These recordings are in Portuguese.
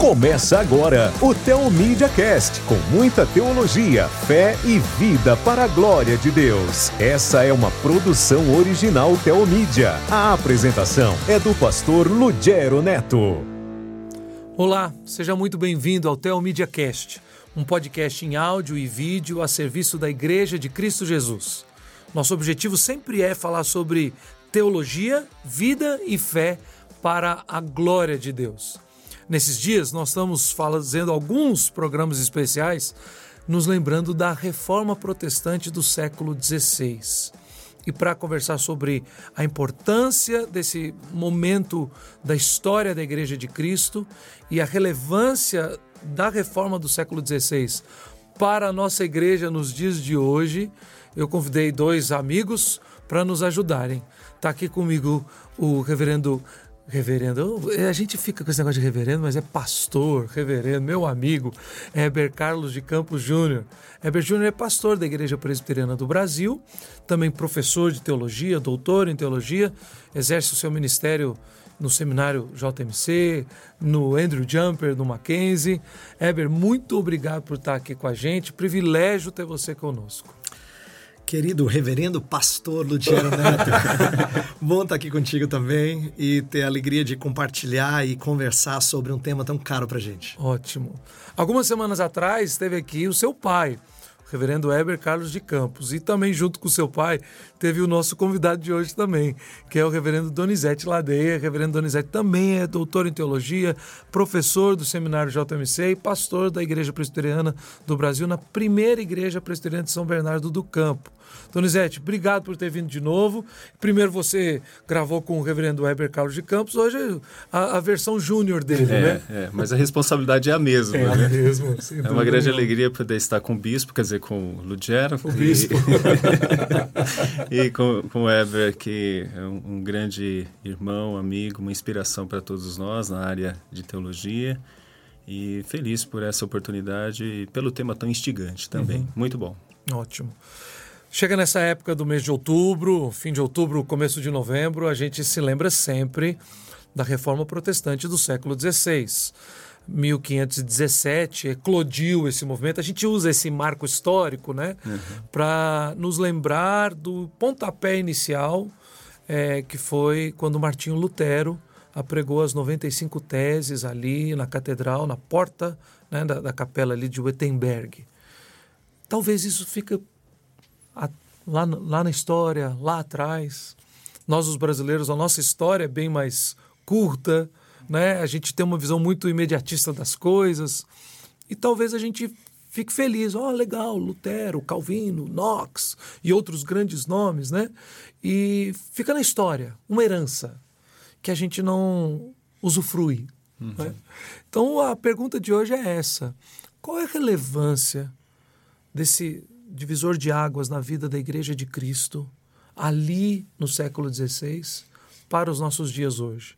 Começa agora o Teomídia Cast, com muita teologia, fé e vida para a glória de Deus. Essa é uma produção original Teomídia. A apresentação é do pastor Lugero Neto. Olá, seja muito bem-vindo ao Teomídia Cast, um podcast em áudio e vídeo a serviço da Igreja de Cristo Jesus. Nosso objetivo sempre é falar sobre teologia, vida e fé para a glória de Deus. Nesses dias, nós estamos fazendo alguns programas especiais nos lembrando da reforma protestante do século XVI. E para conversar sobre a importância desse momento da história da Igreja de Cristo e a relevância da reforma do século XVI para a nossa igreja nos dias de hoje, eu convidei dois amigos para nos ajudarem. Está aqui comigo o reverendo Reverendo, a gente fica com esse negócio de reverendo, mas é pastor, reverendo, meu amigo, Heber Carlos de Campos Júnior. Heber Júnior é pastor da Igreja Presbiteriana do Brasil, também professor de teologia, doutor em teologia, exerce o seu ministério no seminário JMC, no Andrew Jumper, no Mackenzie. Heber, muito obrigado por estar aqui com a gente, privilégio ter você conosco. Querido reverendo pastor Luciano Neto, bom estar aqui contigo também e ter a alegria de compartilhar e conversar sobre um tema tão caro para gente. Ótimo. Algumas semanas atrás esteve aqui o seu pai, reverendo Heber Carlos de Campos. E também, junto com seu pai, teve o nosso convidado de hoje também, que é o reverendo Donizete Ladeia. O reverendo Donizete também é doutor em teologia, professor do seminário JMC e pastor da Igreja Presbiteriana do Brasil, na primeira Igreja Presbiteriana de São Bernardo do Campo. Donizete, obrigado por ter vindo de novo. Primeiro você gravou com o reverendo Weber Carlos de Campos, hoje a, a versão júnior dele, é, né? É, mas a responsabilidade é a mesma. É né? a mesma. É uma grande alegria poder estar com o bispo, quer dizer, com o Lugero. O bispo. e com, com o Weber, que é um, um grande irmão, amigo, uma inspiração para todos nós na área de teologia. E feliz por essa oportunidade e pelo tema tão instigante também. Uhum. Muito bom. Ótimo. Chega nessa época do mês de outubro, fim de outubro, começo de novembro, a gente se lembra sempre da reforma protestante do século XVI. 1517 eclodiu esse movimento. A gente usa esse marco histórico, né, uhum. para nos lembrar do pontapé inicial, é, que foi quando Martinho Lutero apregou as 95 teses ali na catedral, na porta né, da, da capela ali de Wittenberg. Talvez isso fique lá, lá na história, lá atrás. Nós, os brasileiros, a nossa história é bem mais curta, né? A gente tem uma visão muito imediatista das coisas. E talvez a gente fique feliz. Ó, oh, legal, Lutero, Calvino, Knox e outros grandes nomes, né? E fica na história, uma herança que a gente não usufrui. Uhum. Né? Então a pergunta de hoje é essa: qual é a relevância desse divisor de águas na vida da Igreja de Cristo, ali no século XVI, para os nossos dias hoje.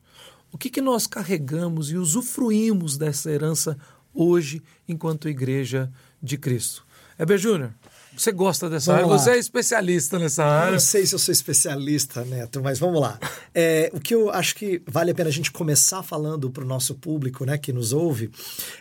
O que, que nós carregamos e usufruímos dessa herança hoje, enquanto Igreja de Cristo? Heber Júnior, você gosta dessa vamos área, lá. você é especialista nessa área. Não sei se eu sou especialista, Neto, mas vamos lá. É, o que eu acho que vale a pena a gente começar falando para o nosso público né, que nos ouve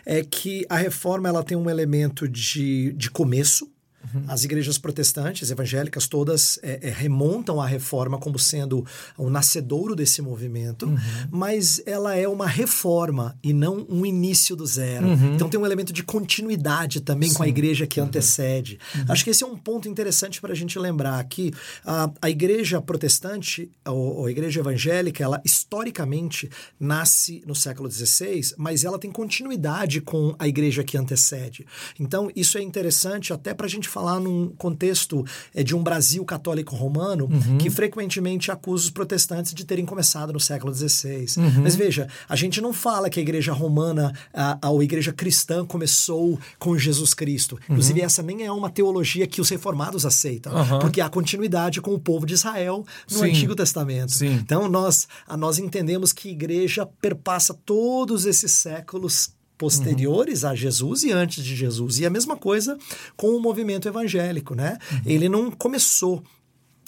é que a reforma ela tem um elemento de, de começo, Uhum. As igrejas protestantes, evangélicas, todas é, é, remontam a reforma como sendo o nascedouro desse movimento, uhum. mas ela é uma reforma e não um início do zero. Uhum. Então tem um elemento de continuidade também Sim. com a igreja que uhum. antecede. Uhum. Acho que esse é um ponto interessante para a gente lembrar que a, a igreja protestante, ou, a igreja evangélica, ela historicamente nasce no século XVI, mas ela tem continuidade com a igreja que antecede. Então isso é interessante até para a gente falar num contexto é, de um Brasil católico romano uhum. que frequentemente acusa os protestantes de terem começado no século XVI. Uhum. Mas veja, a gente não fala que a igreja romana, a, a igreja cristã começou com Jesus Cristo. Inclusive, uhum. essa nem é uma teologia que os reformados aceitam, porque há continuidade com o povo de Israel no Sim. Antigo Testamento. Sim. Então, nós, nós entendemos que a igreja perpassa todos esses séculos posteriores uhum. a Jesus e antes de Jesus. E a mesma coisa com o movimento evangélico, né? Uhum. Ele não começou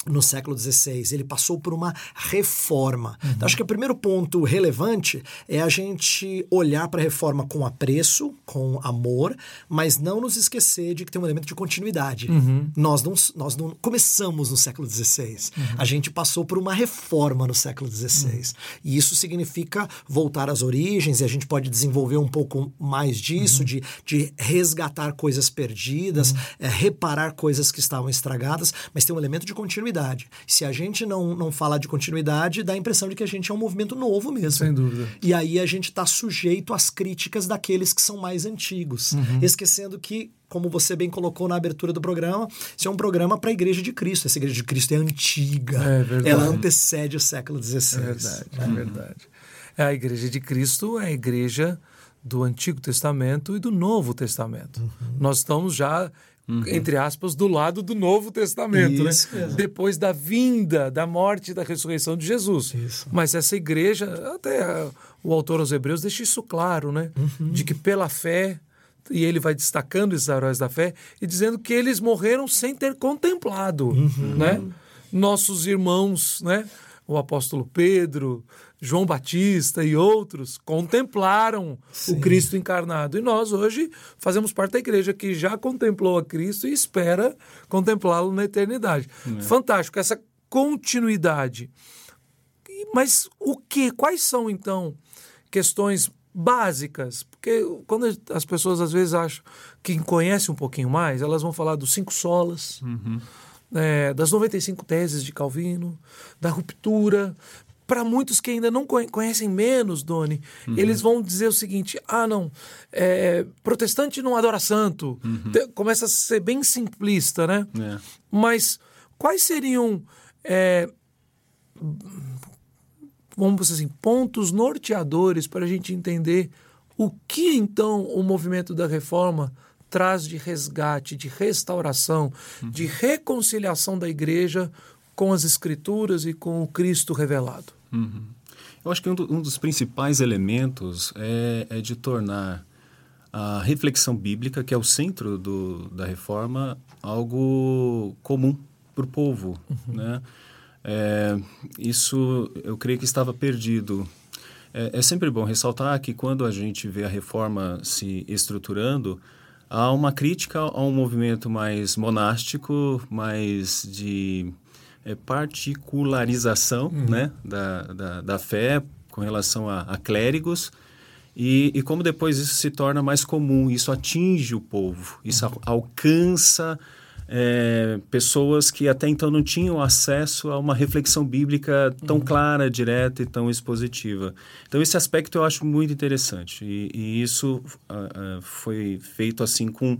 no século XVI. Ele passou por uma reforma. Uhum. Então, acho que o primeiro ponto relevante é a gente olhar para a reforma com apreço, com amor, mas não nos esquecer de que tem um elemento de continuidade. Uhum. Nós, não, nós não começamos no século XVI. Uhum. A gente passou por uma reforma no século XVI. E isso significa voltar às origens, e a gente pode desenvolver um pouco mais disso, de, de resgatar coisas perdidas, é, reparar coisas que estavam estragadas, mas tem um elemento de continuidade continuidade. Se a gente não, não falar de continuidade, dá a impressão de que a gente é um movimento novo mesmo. Sem dúvida. E aí a gente está sujeito às críticas daqueles que são mais antigos. Uhum. Esquecendo que como você bem colocou na abertura do programa, isso é um programa para a Igreja de Cristo. Essa Igreja de Cristo é antiga. É Ela antecede o século XVI. É verdade, é verdade. É, a Igreja de Cristo é a igreja do Antigo Testamento e do Novo Testamento. Uhum. Nós estamos já Uhum. entre aspas, do lado do Novo Testamento, né? Isso, né? Depois da vinda, da morte e da ressurreição de Jesus. Isso. Mas essa igreja, até o autor aos Hebreus deixa isso claro, né? Uhum. De que pela fé, e ele vai destacando esses heróis da fé e dizendo que eles morreram sem ter contemplado, uhum. né? Nossos irmãos, né? O apóstolo Pedro, João Batista e outros contemplaram Sim. o Cristo encarnado. E nós hoje fazemos parte da igreja que já contemplou a Cristo e espera contemplá-lo na eternidade. É. Fantástico, essa continuidade. Mas o que? Quais são então questões básicas? Porque quando as pessoas às vezes acham que conhecem um pouquinho mais, elas vão falar dos cinco solas. Uhum. É, das 95 teses de Calvino, da ruptura, para muitos que ainda não conhecem menos, Doni, uhum. eles vão dizer o seguinte: ah, não, é, protestante não adora santo. Uhum. Começa a ser bem simplista, né? É. Mas quais seriam, é, vamos dizer assim, pontos norteadores para a gente entender o que então o movimento da reforma traz de resgate, de restauração, uhum. de reconciliação da igreja com as Escrituras e com o Cristo revelado. Uhum. Eu acho que um, do, um, dos principais elementos é, é, de tornar a reflexão bíblica, que é o centro do, da reforma, algo comum para o povo. Uhum. Né? É, isso eu creio que estava perdido. É, é sempre bom ressaltar que quando a gente vê a reforma se estruturando, há uma crítica a um movimento mais monástico, mais de é, particularização uhum. né, da, da, da, fé com relação a, a clérigos e, e, como depois isso se torna mais comum, isso atinge o povo, isso uhum. alcança é, pessoas que até então não tinham acesso a uma reflexão bíblica tão uhum. clara, direta e tão expositiva. Então esse aspecto eu acho muito interessante e, e isso uh, uh, foi feito assim com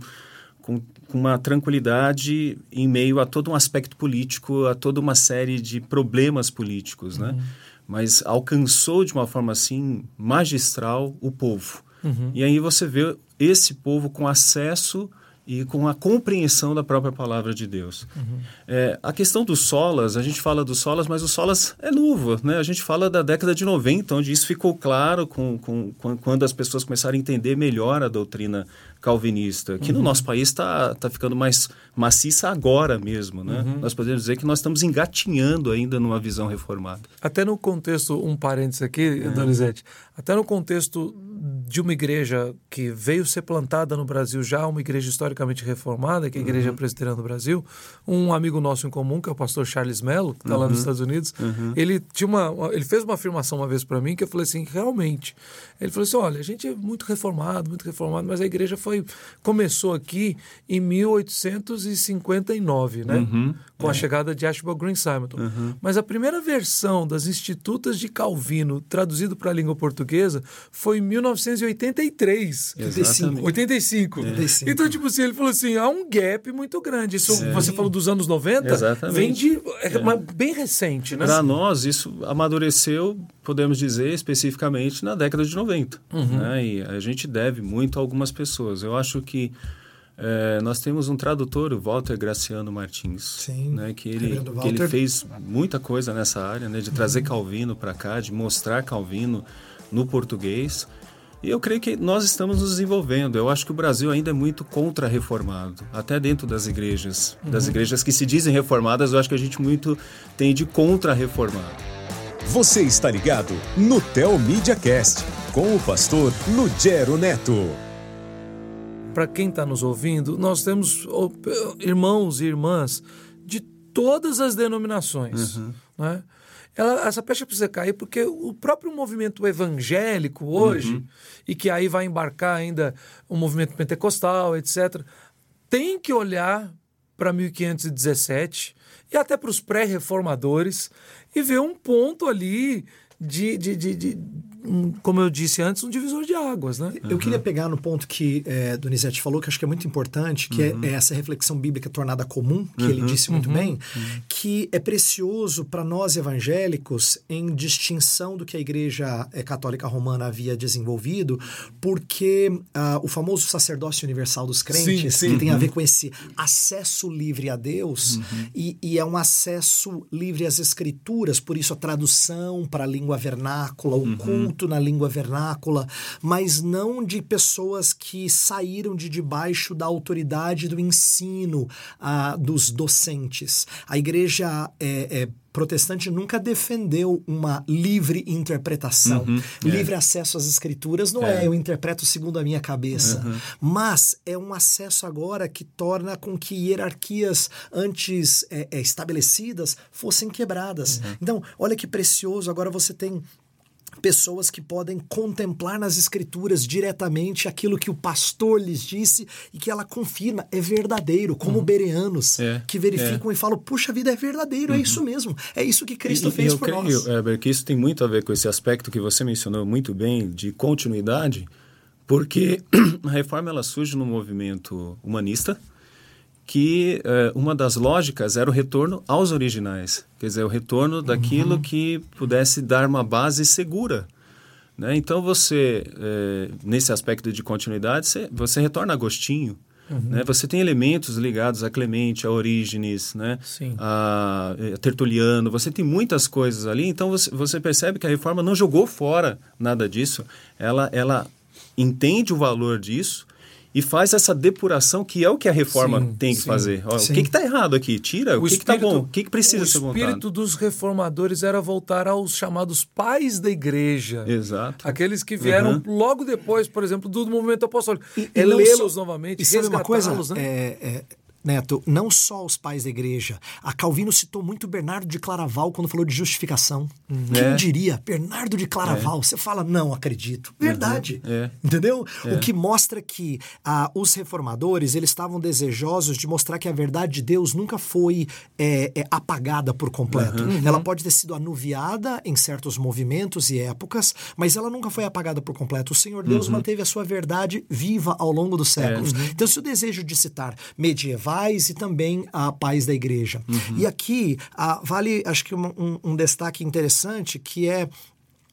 com, com uma tranquilidade em meio a todo um aspecto político, a toda uma série de problemas políticos, né? uhum. né? Mas alcançou de uma forma assim magistral o povo. Uhum. E aí você vê esse povo com acesso e com a compreensão da própria palavra de Deus. Uhum. É, a questão dos solas, a gente fala dos solas, mas o solas é novo, né? A gente fala da década de 90, onde isso ficou claro com, com, com quando as pessoas começaram a entender melhor a doutrina calvinista, que uhum. no nosso país está tá ficando mais maciça agora mesmo, né? Uhum. Nós podemos dizer que nós estamos engatinhando ainda numa visão reformada. Até no contexto, um parênteses aqui, é. Donizete, até no contexto de uma igreja que veio ser plantada no Brasil já, uma igreja historicamente reformada, que é a Igreja uhum. Presbiteriana do Brasil, um amigo nosso em comum, que é o pastor Charles Mello, que está lá nos uhum. Estados Unidos, uhum. ele tinha uma, ele fez uma afirmação uma vez para mim que eu falei assim, realmente, ele falou assim, olha, a gente é muito reformado, muito reformado, mas a igreja foi foi começou aqui em 1859, né? Uhum, com é. a chegada de Archibald Green Simonton. Uhum. Mas a primeira versão das Institutas de Calvino, traduzido para a língua portuguesa, foi em 1983. Exatamente. 85. 85. Então, tipo assim, ele falou assim, há um gap muito grande. Isso, você falou dos anos 90, Exatamente. vem de... É, é. bem recente, né? Para nós, isso amadureceu, podemos dizer, especificamente na década de 90. Uhum. Né? E a gente deve muito a algumas pessoas. Eu acho que é, nós temos um tradutor, o Walter Graciano Martins, Sim, né, que, ele, que ele fez muita coisa nessa área, né, de trazer uhum. Calvino para cá, de mostrar Calvino no português. E eu creio que nós estamos nos desenvolvendo. Eu acho que o Brasil ainda é muito contra-reformado, até dentro das igrejas. Uhum. Das igrejas que se dizem reformadas, eu acho que a gente muito tem de contra-reformado. Você está ligado no Tel Media Cast com o pastor Lugero Neto. Para quem está nos ouvindo, nós temos irmãos e irmãs de todas as denominações. Uhum. Né? Ela, essa pecha precisa cair porque o próprio movimento evangélico hoje, uhum. e que aí vai embarcar ainda o movimento pentecostal, etc., tem que olhar para 1517 e até para os pré-reformadores e ver um ponto ali de, de, de, de um, como eu disse antes, um divisor de águas, né? Eu uhum. queria pegar no ponto que é, Donizete falou, que acho que é muito importante, que é, uhum. é, é, essa reflexão bíblica tornada comum, que uhum. ele disse muito uhum. bem, uhum. que é precioso para nós evangélicos, em distinção do que a Igreja é, Católica Romana havia desenvolvido, porque uh, o famoso sacerdócio universal dos crentes, sim, sim. que tem a ver com esse acesso livre a Deus, e, e, é um acesso livre às escrituras, por isso a tradução para a língua vernácula, o culto culto na língua vernácula, mas não de pessoas que saíram de debaixo da autoridade do ensino ah, dos docentes. A igreja é, é protestante nunca defendeu uma livre interpretação. Uhum, é. livre acesso às escrituras não é. é. eu interpreto segundo a minha cabeça. Uhum. Mas é um acesso agora que torna com que hierarquias antes é, é estabelecidas fossem quebradas. Uhum. Então, olha que precioso, agora você tem pessoas que podem contemplar nas escrituras diretamente aquilo que o pastor lhes disse e que ela confirma é verdadeiro, como uhum. bereanos é, que verificam é. e falam: puxa vida, é verdadeiro, é uhum. é isso mesmo, é isso que Cristo e, fez e por creio, nós. Heber, que isso tem muito a ver com esse aspecto que você mencionou muito bem de continuidade, porque a reforma ela surge no movimento humanista que uh, uma das lógicas era o retorno aos originais, quer dizer, o retorno daquilo uhum. que pudesse dar uma base segura. Né? Então, você, uh, nesse aspecto de continuidade, você, você retorna a Agostinho, Uhum. Né? Você tem elementos ligados a Clemente, a Orígenes, né? a, a Tertuliano, você tem muitas coisas ali, então você, você percebe que a reforma não jogou fora nada disso, ela, ela entende o valor disso, e faz essa depuração que é o que a reforma sim, tem que sim, fazer. Ó, o que está errado aqui? Tira. O, o que está bom? O que, que precisa ser montado? O espírito dos reformadores era voltar aos chamados pais da igreja. Exato. Aqueles que vieram uhum. logo depois, por exemplo, do movimento apostólico. E, e lê-los novamente, e sabe uma coisa? Né? É, é Neto, não só os pais da igreja. A Calvino citou muito Bernardo de Claraval quando falou de justificação. Uhum. Quem é. diria? Bernardo de Claraval. É. Você fala, não acredito. Uhum. Verdade. Uhum. É. Entendeu? É. O que mostra que ah, os reformadores eles estavam desejosos de mostrar que a verdade de Deus nunca foi é, é, apagada por completo. Uhum. Ela pode ter sido anuviada em certos movimentos e épocas, mas ela nunca foi apagada por completo. O Senhor Deus uhum. manteve a sua verdade viva ao longo dos séculos. Então, se o desejo de citar medieval pais e também a pais da igreja. Uhum. E aqui a, vale, acho que um, um destaque interessante que é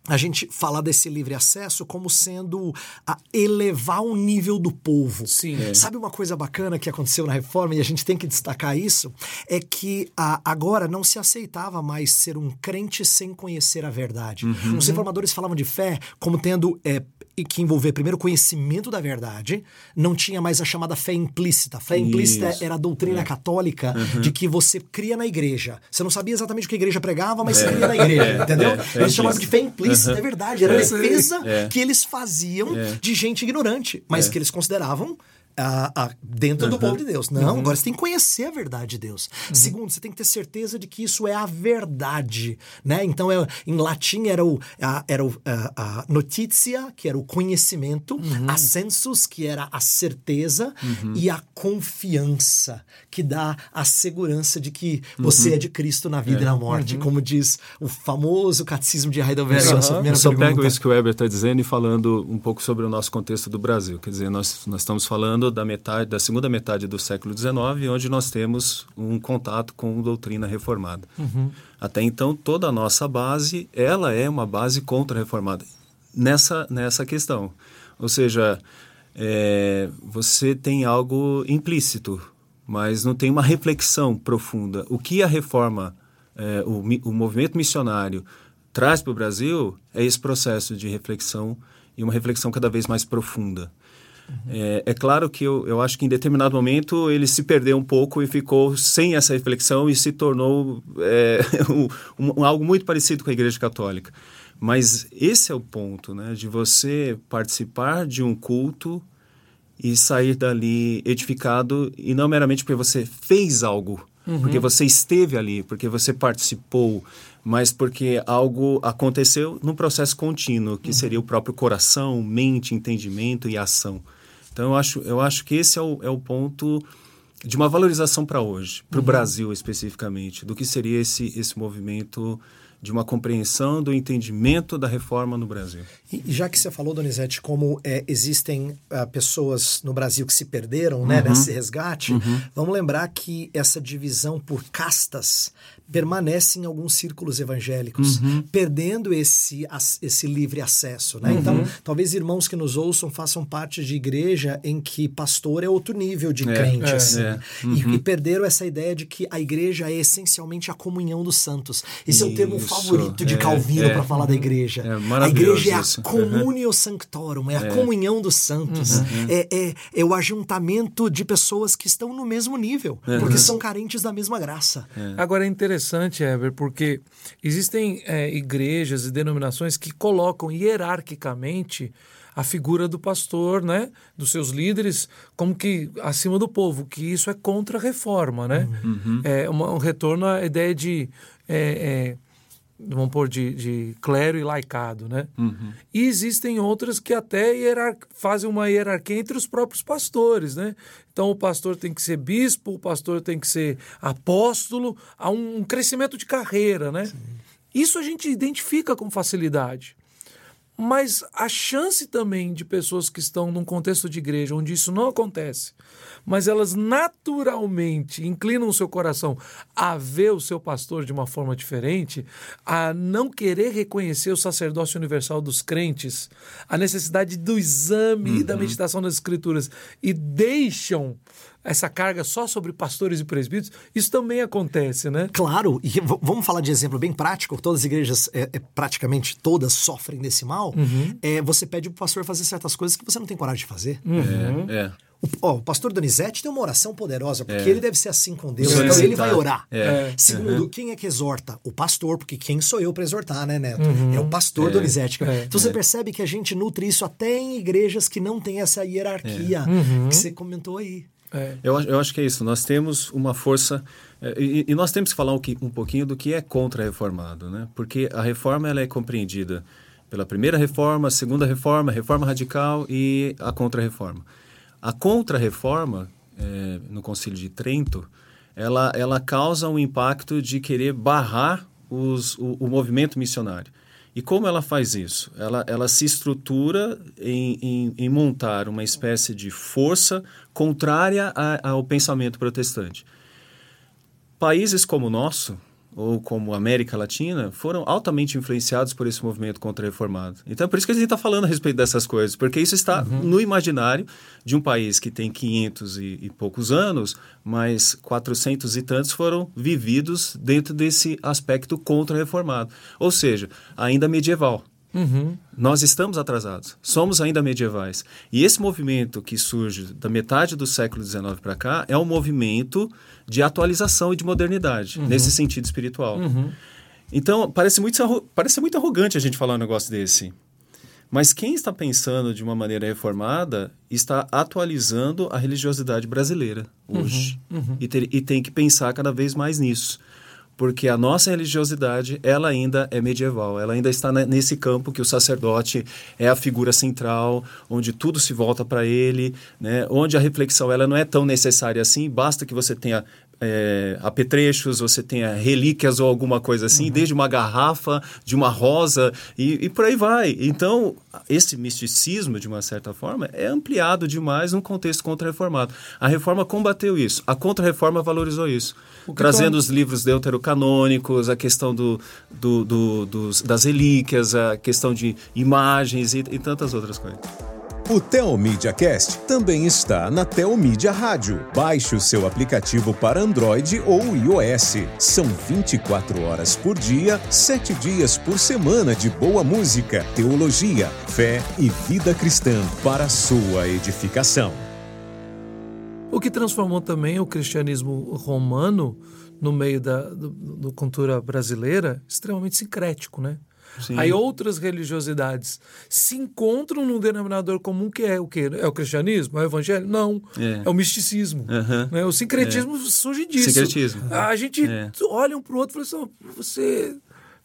a gente falar desse livre acesso como sendo a elevar o nível do povo. Sim. É. Sabe uma coisa bacana que aconteceu na reforma e a gente tem que destacar isso? É que a, agora não se aceitava mais ser um crente sem conhecer a verdade. Uhum. Os reformadores falavam de fé como tendo é, que envolver primeiro o conhecimento da verdade, não tinha mais a chamada fé implícita. Fé implícita Isso. era a doutrina é. católica uhum. de que você cria na igreja. Você não sabia exatamente o que a igreja pregava, mas é. cria na igreja, é. entendeu? É. é eles chamavam de fé implícita, uhum. é verdade. Era a defesa que eles faziam de gente ignorante, mas que eles consideravam a, a, dentro uhum. do povo de Deus. Não, uhum. agora você tem que conhecer a verdade de Deus. Uhum. Segundo, você tem que ter certeza de que isso é a verdade, né? Então, é, em latim era o, a, era o, a, notícia, que era o conhecimento, uhum. a sensus, que era a certeza, uhum. e a confiança, que dá a segurança de que você uhum. é de Cristo na vida é. e na morte, como diz o famoso catecismo de Heidelberg. Uhum. Eu só pergunta. pego isso que o Weber está dizendo e falando um pouco sobre o nosso contexto do Brasil. Quer dizer, nós, nós estamos falando falando da metade da segunda metade do século XIX, onde nós temos um contato com doutrina reformada. Uhum. Até então, toda a nossa base, ela é uma base contra-reformada nessa nessa questão. Ou seja, é, você tem algo implícito, mas não tem uma reflexão profunda. O que a reforma, é, o, o movimento missionário traz para o Brasil é esse processo de reflexão e uma reflexão cada vez mais profunda. É, é, claro que eu, eu acho que em determinado momento ele se perdeu um pouco e ficou sem essa reflexão e se tornou é, um, um, algo muito parecido com a Igreja Católica. Mas esse é o ponto, né? De você participar de um culto e sair dali edificado e não meramente porque você fez algo, uhum. porque você esteve ali, porque você participou, mas porque algo aconteceu num processo contínuo, que uhum. seria o próprio coração, mente, entendimento e ação. Então, eu acho, eu acho que esse é o, é o ponto de uma valorização para hoje, para o uhum. Brasil especificamente, do que seria esse, esse movimento de uma compreensão do entendimento da reforma no Brasil. E já que você falou, Donizete, como é, existem uh, pessoas no Brasil que se perderam né, uhum. nesse resgate, uhum. vamos lembrar que essa divisão por castas permanece em alguns círculos evangélicos, uhum. perdendo esse, esse livre acesso. Né? Então, uhum. talvez irmãos que nos ouçam façam parte de igreja em que pastor é outro nível de é, crente. É, assim, é. Uhum. E, e, perderam essa ideia de que a igreja é essencialmente a comunhão dos santos. Esse Isso. é o termo favorito de é, Calvino é. para falar da igreja. É a igreja é a communio sanctorum, é a comunhão dos santos. Uhum. É, é, o ajuntamento de pessoas que estão no mesmo nível, porque são carentes da mesma graça. Agora é interessante interessante, Ever, porque existem é, igrejas e denominações que colocam hierarquicamente a figura do pastor, né, dos seus líderes, como que acima do povo, que isso é contra a reforma, né? Uhum. É uma, um retorno à ideia de é, é, vamos pôr, de, de clero e laicado, né? Uhum. E existem outras que até fazem uma hierarquia entre os próprios pastores, né? Então o pastor tem que ser bispo, o pastor tem que ser apóstolo, há um crescimento de carreira, né? Sim. Isso a gente identifica com facilidade. Mas a chance também de pessoas que estão num contexto de igreja onde isso não acontece, mas elas naturalmente inclinam o seu coração a ver o seu pastor de uma forma diferente, a não querer reconhecer o sacerdócio universal dos crentes, a necessidade do exame uhum. e da uhum. meditação das escrituras e deixam essa carga só sobre pastores e presbíteros, isso também acontece, né? Claro, e vamos falar de exemplo bem prático, todas as igrejas, é, é, praticamente todas, sofrem desse mal. Uhum. É, você pede para o pastor fazer certas coisas que você não tem coragem de fazer. Uhum. É, é. O, ó, o pastor Donizete tem uma oração poderosa, porque é. ele deve ser assim com Deus. Então ele vai orar. É. Segundo, uhum. quem é que exorta? O pastor, porque quem sou eu para exortar, né, Neto? Uhum. É o pastor é. Donizete. É. Então você é. percebe que a gente nutre isso até em igrejas que não tem essa hierarquia é. uhum. que você comentou aí. É. Eu, eu acho que é isso. Nós temos uma força. É, e, e, nós temos que falar um, um pouquinho do que é contra-reformado, né? Porque a reforma ela é compreendida pela primeira reforma, a segunda reforma, a reforma radical e a contra-reforma. A contra-reforma, é, no Concílio de Trento, ela, ela causa um impacto de querer barrar os, o, o movimento missionário. E como ela faz isso? Ela, ela se estrutura em, em, em montar uma espécie de força contrária a, ao pensamento protestante. Países como o nosso, ou como América Latina, foram altamente influenciados por esse movimento contra-reformado. Então, é por isso que a gente está falando a respeito dessas coisas, porque isso está uhum. no imaginário de um país que tem 500 e, e, poucos anos, mas 400 e tantos foram vividos dentro desse aspecto contra-reformado, ou seja, ainda medieval. Uhum. Nós estamos atrasados, somos ainda medievais. E esse movimento que surge da metade do século XIX para cá é um movimento de atualização e de modernidade, uhum. nesse sentido espiritual. Uhum. Então, parece muito, parece muito arrogante a gente falar um negócio desse. Mas quem está pensando de uma maneira reformada está atualizando a religiosidade brasileira hoje. Uhum. Uhum. E, ter, e tem que pensar cada vez mais nisso porque a nossa religiosidade ela ainda é medieval, ela ainda está nesse campo que o sacerdote é a figura central, onde tudo se volta para ele, né? onde a reflexão ela não é tão necessária assim, basta que você tenha é, apetrechos, você tenha relíquias ou alguma coisa assim, uhum. desde uma garrafa, de uma rosa e, e, por aí vai. Então, esse misticismo, de uma certa forma, é ampliado demais no contexto contra-reformado. A reforma combateu isso, a contra-reforma valorizou isso trazendo os livros deuterocanônicos, a questão do, do, do, dos, das relíquias, a questão de imagens e, e tantas outras coisas. O Telmídia Cast também está na Telmídia Rádio. Baixe o seu aplicativo para Android ou iOS. São 24 horas por dia, 7 dias por semana de boa música, teologia, fé e vida cristã para sua edificação. O que transformou também o cristianismo romano no meio da do, do cultura brasileira extremamente sincrético, né? Sim. Aí outras religiosidades se encontram num denominador comum que é o quê? É o cristianismo? É o evangelho? Não. É, é o misticismo. Uhum. Né? O sincretismo é. surge disso. Sincretismo. A gente é. olha um para o outro e fala assim, você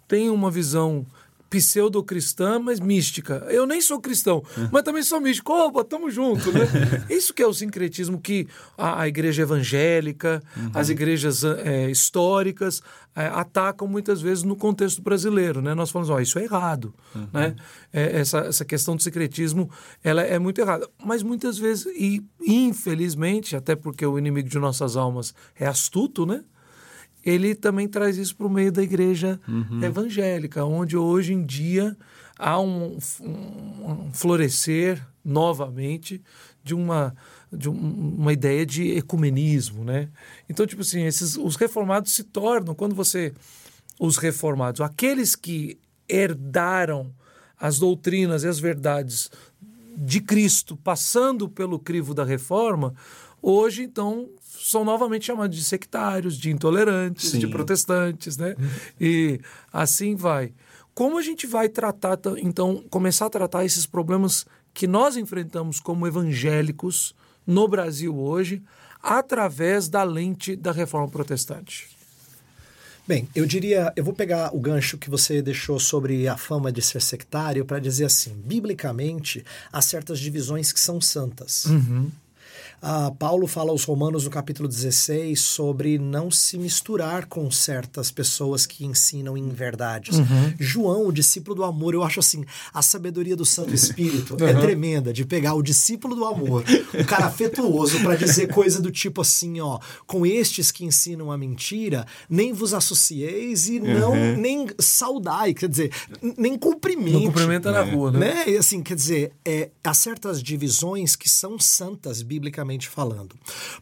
tem uma visão pseudo-cristã, mas mística. Eu nem sou cristão, é. mas também sou místico. Opa, tamo junto, né? Isso que é o sincretismo que a, a igreja evangélica, uhum. as igrejas é, históricas é, atacam muitas vezes no contexto brasileiro, né? Nós falamos, ó, isso é errado, uhum. né? É, essa, essa questão do secretismo, ela é muito errada. Mas muitas vezes, e infelizmente, até porque o inimigo de nossas almas é astuto, né? Ele também traz isso para o meio da igreja uhum. evangélica, onde hoje em dia há um, um, florescer novamente de uma de um, uma ideia de ecumenismo, né? Então, tipo assim, esses, os reformados se tornam, quando você... Os reformados, aqueles que herdaram as doutrinas e as verdades de Cristo, passando pelo crivo da reforma, hoje, então, são novamente chamados de sectários, de intolerantes, Sim. de protestantes, né? Uhum. E assim vai. Como a gente vai tratar, então, começar a tratar esses problemas que nós enfrentamos como evangélicos no Brasil hoje, através da lente da reforma protestante? Bem, eu diria, eu vou pegar o gancho que você deixou sobre a fama de ser sectário para dizer assim, biblicamente há certas divisões que são santas. Uhum. Ah, Paulo fala aos Romanos no capítulo 16 sobre não se misturar com certas pessoas que ensinam em verdades. Uhum. João, o discípulo do amor, eu acho assim, a sabedoria do Santo Espírito uhum. é tremenda de pegar o discípulo do amor, o cara afetuoso, para dizer coisa do tipo assim, ó, com estes que ensinam a mentira, nem vos associeis e não uhum. nem saudai, quer dizer, nem cumprimente. Não cumprimenta na rua, né? né? E assim, quer dizer, é, há certas divisões que são santas biblicamente falando.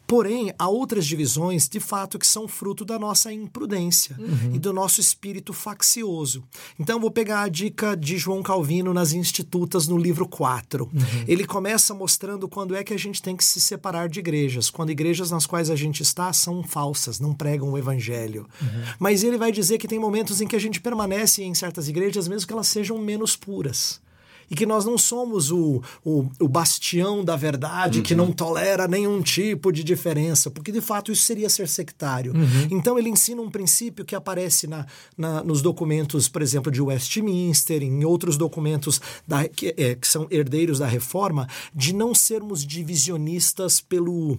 Porém, há outras divisões, de fato, que são fruto da nossa imprudência uhum. e do nosso espírito faccioso. Então, vou pegar a dica de João Calvino nas Institutas, no livro 4. Uhum. Ele começa mostrando quando é que a gente tem que se separar de igrejas, quando igrejas nas quais a gente está são falsas, não pregam o evangelho. Uhum. Mas ele vai dizer que tem momentos em que a gente permanece em certas igrejas, mesmo que elas sejam menos puras e que nós não somos o, o, o bastião da verdade uhum. que não tolera nenhum tipo de diferença, porque de fato isso seria ser sectário. Uhum. Então ele ensina um princípio que aparece na, na, nos documentos, por exemplo, de Westminster, em outros documentos da, que, é, que são herdeiros da reforma, de não sermos divisionistas pelo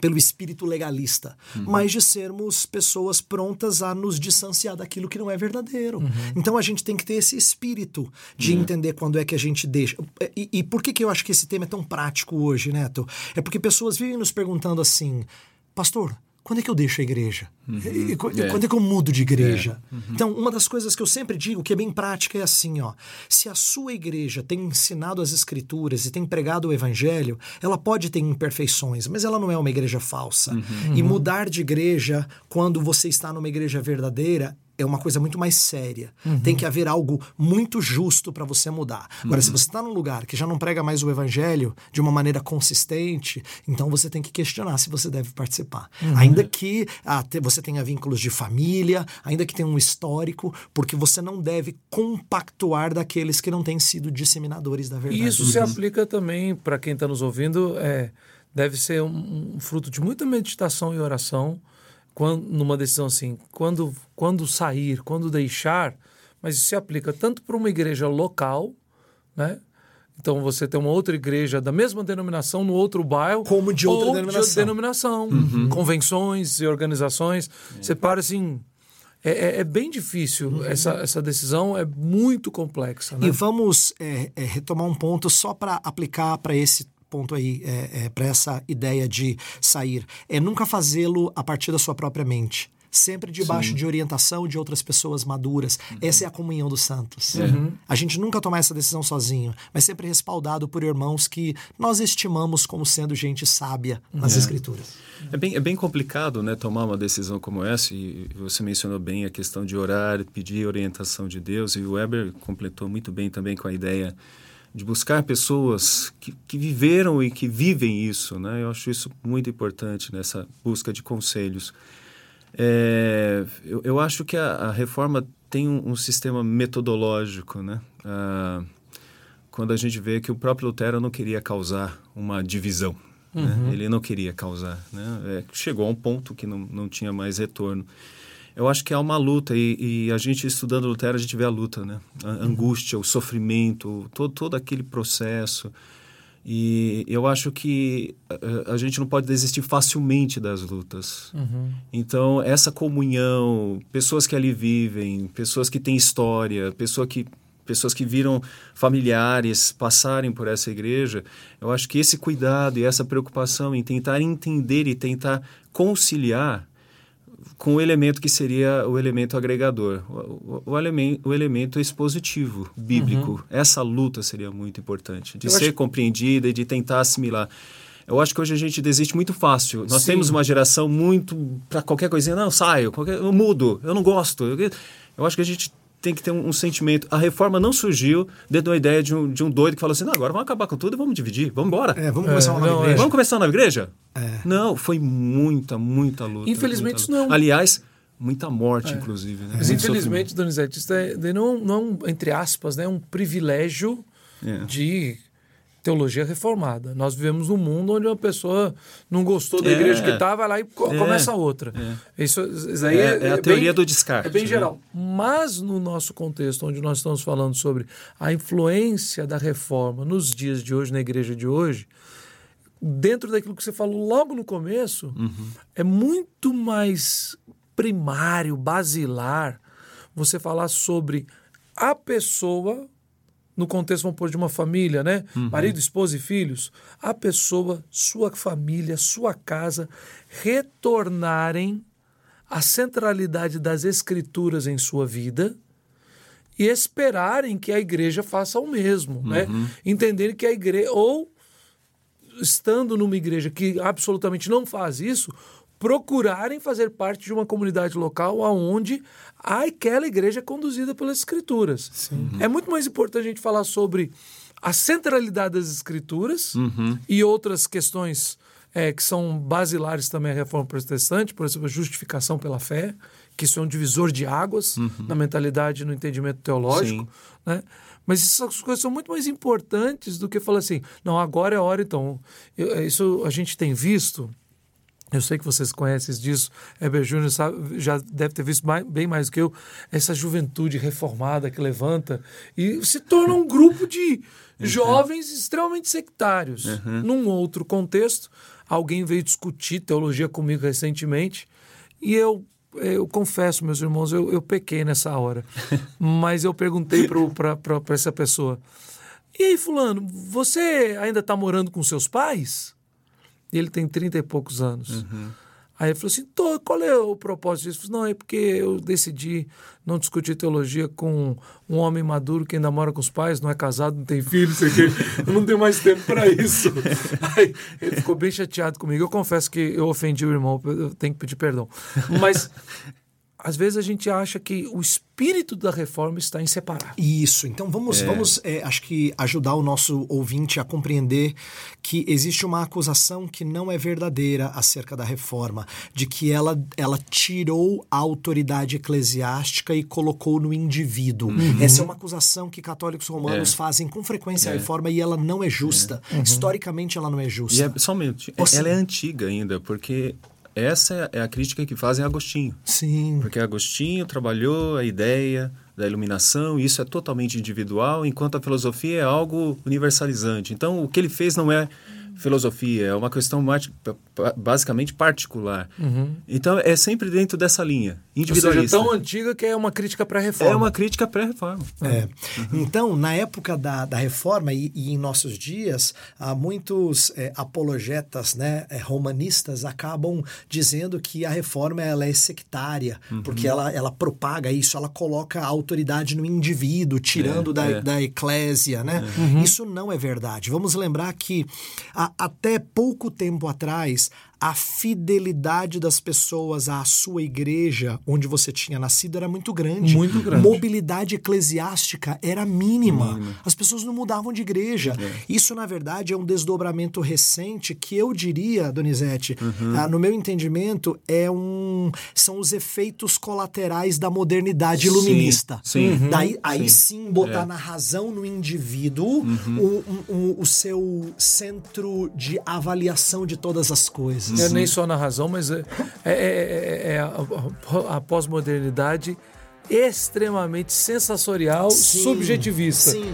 pelo espírito legalista, uhum. mas de sermos pessoas prontas a nos distanciar daquilo que não é verdadeiro. Uhum. Então a gente tem que ter esse espírito de uhum. entender quando é que a gente deixa. E, e por que, que eu acho que esse tema é tão prático hoje, Neto? É porque pessoas vivem nos perguntando assim, pastor, quando é que eu deixo a igreja? Uhum. E, e, quando é. é que eu mudo de igreja? É. Uhum. Então, uma das coisas que eu sempre digo, que é bem prática, é assim, ó. Se a sua igreja tem ensinado as escrituras e tem pregado o evangelho, ela pode ter imperfeições, mas ela não é uma igreja falsa. Uhum. E mudar de igreja quando você está numa igreja verdadeira é uma coisa muito mais séria. Uhum. Tem que haver algo muito justo para você mudar. Agora, uhum. se você está num lugar que já não prega mais o evangelho de uma maneira consistente, então você tem que questionar se você deve participar. Uhum. Ainda que ah, você tenha vínculos de família, ainda que tenha um histórico, porque você não deve compactuar daqueles que não têm sido disseminadores da verdade. Isso se aplica também para quem está nos ouvindo. É, deve ser um, um fruto de muita meditação e oração quando, numa decisão assim, quando, quando sair, quando deixar, mas isso se aplica tanto para uma igreja local, né? Então você tem uma outra igreja da mesma denominação no outro bairro. Como de outra denominação. De denominação. Uhum. Convenções e organizações. É. Você para assim. É, é, é bem difícil. Uhum. Essa, essa decisão é muito complexa. Né? E vamos é, é retomar um ponto só para aplicar para esse ponto aí é, é, para essa ideia de sair é nunca fazê-lo a partir da sua própria mente sempre debaixo Sim. de orientação de outras pessoas maduras. Uhum. Essa é a comunhão dos santos. Uhum. A gente nunca toma essa decisão sozinho, mas sempre respaldado por irmãos que nós estimamos como sendo gente sábia nas é. Escrituras. É bem, é bem complicado né, tomar uma decisão como essa, e você mencionou bem a questão de orar, pedir orientação de Deus, e o Weber completou muito bem também com a ideia de buscar pessoas que, que viveram e que vivem isso. Né? Eu acho isso muito importante nessa busca de conselhos. É, eu, eu, acho que a, a reforma tem um, um, sistema metodológico, né? Ah, quando a gente vê que o próprio Lutero não queria causar uma divisão, né? uhum. né? ele não queria causar, né? É, chegou a um ponto que não, não tinha mais retorno. Eu acho que há uma luta e, e a gente estudando Lutero a gente vê a luta, né? A uhum. angústia, o sofrimento, todo, todo aquele processo. E eu acho que a, eh, a gente não pode desistir facilmente das lutas. Uhum. Então, essa comunhão, pessoas que ali vivem, pessoas que têm história, pessoa que, pessoas que viram familiares passarem por essa igreja, eu acho que esse cuidado e essa preocupação em tentar entender e tentar conciliar com o elemento que seria o elemento agregador, o, o, o, elemento, o elemento expositivo, bíblico. Uhum. Essa luta seria muito importante, de Eu ser acho... compreendida e de tentar assimilar. Eu acho que hoje a gente desiste muito fácil. Nós Sim. temos uma geração muito para qualquer coisinha, não, saio, qualquer, eu mudo, eu não gosto. Eu, eu acho que a gente tem que ter um, um, sentimento. A reforma não surgiu dentro da ideia de um, de um doido que falou assim: não, agora vamos acabar com tudo e vamos dividir, vamos embora. É, vamos começar uma nova não, igreja. É. Vamos começar uma nova igreja? É. Não, foi muita, muita luta. Infelizmente, muita luta. não. Aliás, muita morte, é. inclusive. Né? Mas infelizmente, Donizete, isso é, não, não, entre aspas, né, um privilégio é. de teologia reformada. Nós vivemos num mundo onde uma pessoa não gostou da é, igreja que está, vai lá e é, começa outra. É. Isso, isso aí é, é a teoria bem, do descarte. É bem né? geral. Mas no nosso contexto, onde nós estamos falando sobre a influência da reforma nos dias de hoje, na igreja de hoje, dentro daquilo que você falou logo no começo, uhum. é muito mais primário, basilar, você falar sobre a pessoa no contexto, vamos pôr, de uma família, né? Uhum. Marido, esposa e filhos, a pessoa, sua família, sua casa, retornarem à centralidade das escrituras em sua vida e esperarem que a igreja faça o mesmo, né? uhum. né? Entenderem que a igreja, ou estando numa igreja que absolutamente não faz isso, procurarem fazer parte de uma comunidade local onde aquela igreja é conduzida pelas escrituras. Sim. É muito mais importante a gente falar sobre a centralidade das escrituras uhum. e outras questões é, que são basilares também à reforma protestante, por exemplo, a justificação pela fé, que isso é um divisor de águas uhum. na mentalidade e no entendimento teológico. Né? Mas essas coisas são muito mais importantes do que falar assim, não, agora é hora, então. Eu, isso a gente tem visto eu sei que vocês conhecem disso. Heber Júnior já deve ter visto mais, bem mais do que eu. Essa juventude reformada que levanta e se torna um grupo de uhum. jovens extremamente sectários. Uhum. Num outro contexto, alguém veio discutir teologia comigo recentemente e eu eu confesso, meus irmãos, eu, eu pequei nessa hora. Mas eu perguntei para essa pessoa: E aí, Fulano, você ainda está morando com seus pais? E ele tem 30 e poucos anos. Uhum. Aí ele falou assim: qual é o propósito disso? Falei, não, é porque eu decidi não discutir teologia com um homem maduro que ainda mora com os pais, não é casado, não tem filhos, eu não tenho mais tempo para isso. Aí ele ficou bem chateado comigo. Eu confesso que eu ofendi o irmão, eu tenho que pedir perdão. Mas às vezes a gente acha que o espírito da reforma está em separar. Isso. Então vamos, é. vamos é, acho que ajudar o nosso ouvinte a compreender que existe uma acusação que não é verdadeira acerca da reforma, de que ela, ela tirou a autoridade eclesiástica e colocou no indivíduo. Uhum. Essa é uma acusação que católicos romanos é. fazem com frequência à é. reforma e ela não é justa. É. Uhum. Historicamente ela não é justa. E é, somente, ela é antiga ainda, porque essa é a crítica que fazem a Agostinho. Sim. Porque Agostinho trabalhou a ideia da iluminação, e isso é totalmente individual, enquanto a filosofia é algo universalizante. Então, o que ele fez não é filosofia, é uma questão basicamente particular. Uhum. Então, é sempre dentro dessa linha. Individualista. Ou seja, tão antiga que é uma crítica pré-reforma. É uma crítica pré-reforma. É. Então, na época da, da reforma e, e em nossos dias, há muitos é, apologetas né, é, romanistas acabam dizendo que a reforma ela é sectária, Uhum. porque ela, ela propaga isso, ela coloca a autoridade no indivíduo, tirando É, da, é. da eclésia. Né? Isso não é verdade. Vamos lembrar que a- até pouco tempo atrás, a fidelidade das pessoas à sua igreja, onde você tinha nascido, era muito grande. Muito grande. Mobilidade eclesiástica era mínima. As pessoas não mudavam de igreja. Isso, na verdade, é um desdobramento recente que eu diria, Donizete, ah, no meu entendimento, é um, são os efeitos colaterais da modernidade Sim, iluminista. sim. Uhum. Daí, aí Sim. sim botar na razão no indivíduo o, um- um- o seu centro de avaliação de todas as coisas. É nem só na razão, mas é, é- é- é a, a- a pós-modernidade extremamente sensorial, Sim, subjetivista. Sim.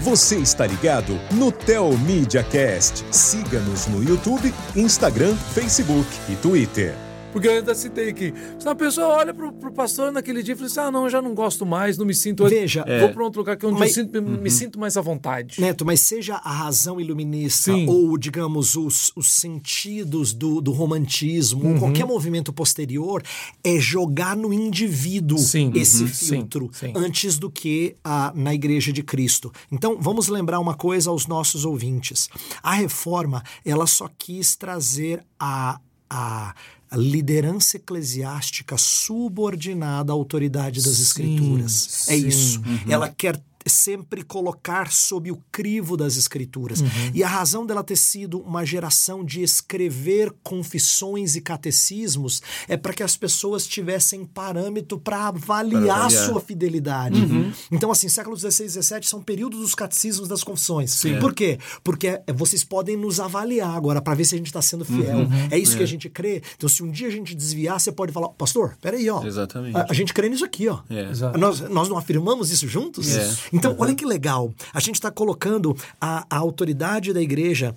Você está ligado no Tel Media Cast. Siga-nos no YouTube, Instagram, Facebook e Twitter. Porque eu ainda citei aqui. Se uma pessoa olha pro, pro pastor naquele dia e fala assim: ah, não, eu já não gosto mais, não me sinto. Veja, vou para outro lugar que é onde mas- eu sinto- me sinto mais à vontade. Neto, mas seja a razão iluminista Sim. ou, digamos, os, os sentidos do, do romantismo, Uhum. ou qualquer movimento posterior, é jogar no indivíduo Sim, esse uhum, filtro sim. antes do que ah, na Igreja de Cristo. Então, vamos lembrar uma coisa aos nossos ouvintes. A reforma, ela só quis trazer a. a a liderança eclesiástica subordinada à autoridade das Sim, escrituras. É sim. isso. Ela quer sempre colocar sob o crivo das escrituras. Uhum. E a razão dela ter sido uma geração de escrever confissões e catecismos é para que as pessoas tivessem parâmetro para avaliar, avaliar. sua fidelidade. Uhum. Então, assim, século XVI e XVII são períodos dos catecismos das confissões. Sim. Por quê? Porque é, vocês podem nos avaliar agora para ver se a gente está sendo fiel. Uhum. É isso que a gente crê. Então, se um dia a gente desviar, você pode falar, pastor, peraí, ó. Exatamente. A, a gente crê nisso aqui, ó. É. Nós, nós não afirmamos isso juntos? É. Então, olha que legal. A gente está colocando a, a autoridade da igreja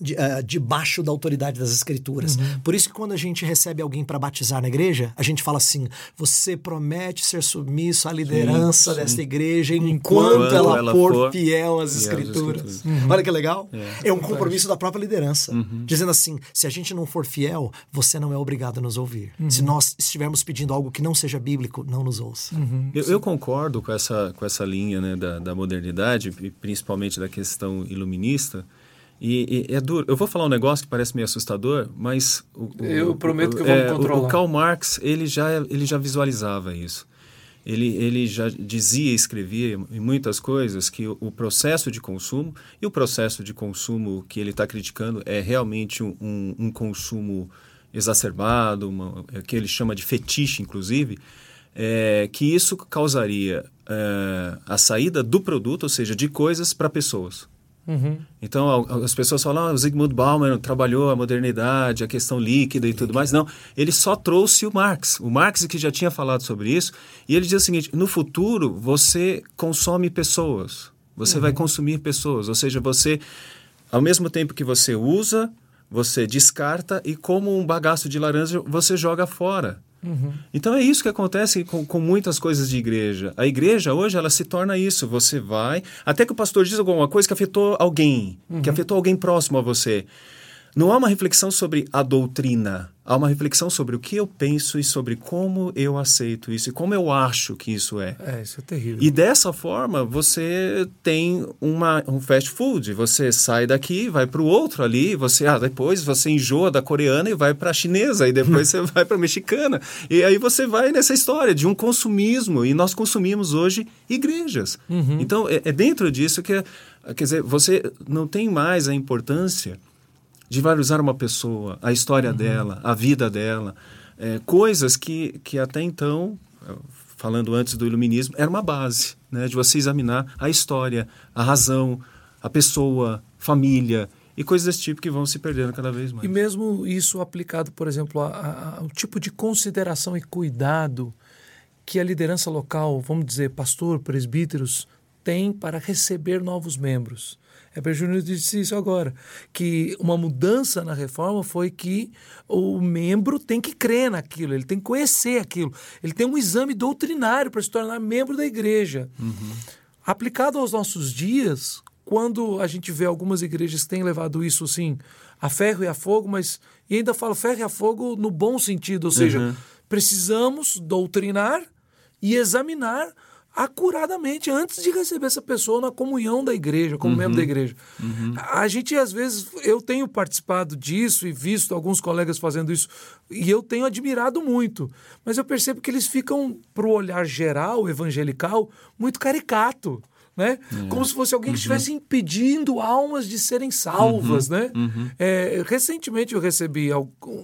de- eh, debaixo da autoridade das escrituras. Uhum. Por isso que quando a gente recebe alguém para batizar na igreja, a gente fala assim: você promete ser submisso à liderança sim. desta igreja enquanto, Enquanto ela, ela for, for fiel às escrituras. escrituras. Olha que legal. É. É, um compromisso da própria liderança. Uhum. Dizendo assim: se a gente não for fiel, você não é obrigado a nos ouvir. Uhum. Se nós estivermos pedindo algo que não seja bíblico, não nos ouça. Eu, eu concordo com essa, com essa linha né, da, da modernidade, e principalmente da questão iluminista. E, e é duro. Eu vou falar um negócio que parece meio assustador, mas... O, o- Eu prometo que eu o- vou é, o- controlar. O Karl Marx, ele já, ele já visualizava isso. Ele, ele já dizia e escrevia em muitas coisas que o, o processo de consumo, e o processo de consumo que ele está criticando é realmente um, um, um consumo exacerbado, uma, é que ele chama de fetiche, inclusive, é, que isso causaria é, a saída do produto, ou seja, de coisas para pessoas. Uhum. Então, as pessoas falam, ah, o Zygmunt Bauman trabalhou a modernidade, a questão líquida e tudo mais. Não, ele só trouxe o Marx. O Marx que já tinha falado sobre isso. E ele diz o seguinte, no futuro, você consome pessoas. Você vai consumir pessoas. Ou seja, você, ao mesmo tempo que você usa, você descarta e como um bagaço de laranja, você joga fora. Então é isso que acontece com, com muitas coisas de igreja. A igreja hoje ela se torna isso. Você vai, até que o pastor diz alguma coisa que afetou alguém, que afetou alguém próximo a você. Não há uma reflexão sobre a doutrina, há uma reflexão sobre o que eu penso e sobre como eu aceito isso e como eu acho que isso é. É, isso é terrível. E dessa forma você tem uma, um fast food. Você sai daqui, vai para o outro ali, você ah, depois você enjoa da coreana e vai para a chinesa, e depois você vai para a mexicana. E aí você vai nessa história de um consumismo. E nós consumimos hoje igrejas. Então é, é dentro disso que, quer dizer, você não tem mais a importância de valorizar uma pessoa, a história dela, a vida dela, é, coisas que, que até então, falando antes do iluminismo, era uma base, né, de você examinar a história, a razão, a pessoa, família e coisas desse tipo que vão se perdendo cada vez mais. E mesmo isso aplicado, por exemplo, ao tipo de consideração e cuidado que a liderança local, vamos dizer, pastor, presbíteros, tem para receber novos membros. Heber Júnior disse isso agora, que uma mudança na reforma foi que o membro tem que crer naquilo, ele tem que conhecer aquilo, ele tem um exame doutrinário para se tornar membro da igreja. Uhum. Aplicado aos nossos dias, quando a gente vê algumas igrejas que têm levado isso assim a ferro e a fogo, mas e ainda falo ferro e a fogo no bom sentido, ou seja, uhum. precisamos doutrinar e examinar acuradamente antes de receber essa pessoa na comunhão da igreja, como uhum. membro da igreja. Uhum. A gente, às vezes, eu tenho participado disso e visto alguns colegas fazendo isso, e eu tenho admirado muito. Mas eu percebo que eles ficam, para o olhar geral, evangelical, muito caricato né? É. Como se fosse alguém que uhum. estivesse impedindo almas de serem salvas, uhum. né? Uhum. É, recentemente eu recebi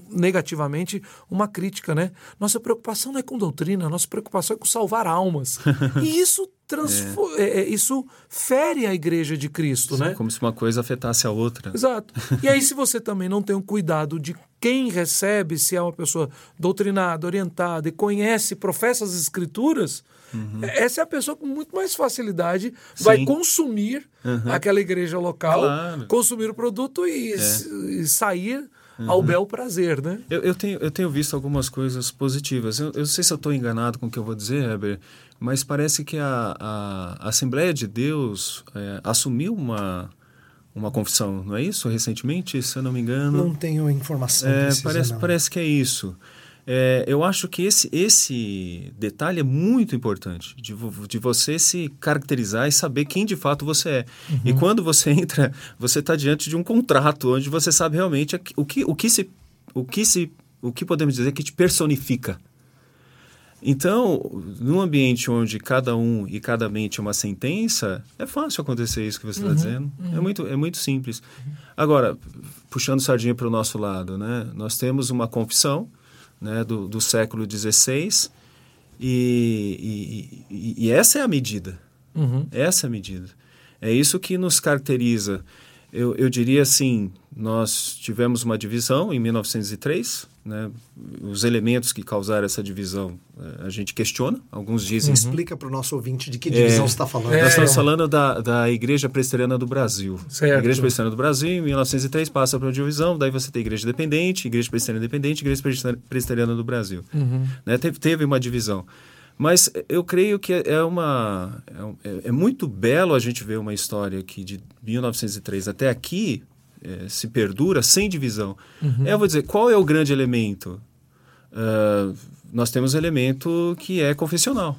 negativamente uma crítica, né? Nossa preocupação não é com doutrina, nossa preocupação é com salvar almas. e isso transforma, é. é. isso fere a igreja de Cristo, Sim, né? Como se uma coisa afetasse a outra. Exato. E aí se você também não tem um cuidado de quem recebe, se é uma pessoa doutrinada, orientada e conhece, professa as escrituras, uhum. essa é a pessoa com muito mais facilidade Sim. vai consumir uhum. aquela igreja local, claro. consumir o produto e, é. e sair uhum. ao bel prazer, né? Eu, eu, tenho, eu tenho visto algumas coisas positivas. Eu, eu não sei se eu estou enganado com o que eu vou dizer, Heber, mas parece que a, a, Assembleia de Deus é, assumiu uma uma confissão, não é isso? Recentemente, se eu não me engano. Não tenho informação. É, precisa, parece, não. parece que é isso. É, eu acho que esse, esse detalhe é muito importante, de, de você se caracterizar e saber quem de fato você é. Uhum. E quando você entra, você está diante de um contrato onde você sabe realmente o que, o que, se, o que, se, o que podemos dizer que te personifica. Então, num ambiente onde cada um e cada mente é uma sentença, é fácil acontecer isso que você está uhum, dizendo. É uhum. É, muito, é muito simples. Agora, puxando sardinha para o nosso lado, né? nós temos uma confissão né, do, do século XVI e, e, e, essa é a medida. Uhum. Essa é a medida. É isso que nos caracteriza. Eu, eu diria assim, nós tivemos uma divisão em 1903, né? Os elementos que causaram essa divisão eh, a gente questiona, alguns dizem... Uhum. Explica para o nosso ouvinte de que divisão é, você está falando. É, nós estamos falando da, da Igreja Presbiteriana do Brasil. Certo. A Igreja Presbiteriana do Brasil, em 1903, passa para uma divisão, daí você tem Igreja Independente, Igreja Presbiteriana Independente, Igreja Presbiteriana do Brasil. Uhum. Né? Teve, teve uma divisão. Mas eu creio que é uma é, é, muito belo a gente ver uma história que de 1903 até aqui é, se perdura sem divisão. Uhum. É, eu vou dizer, qual é o grande elemento? Uh, nós temos um elemento que é confessional.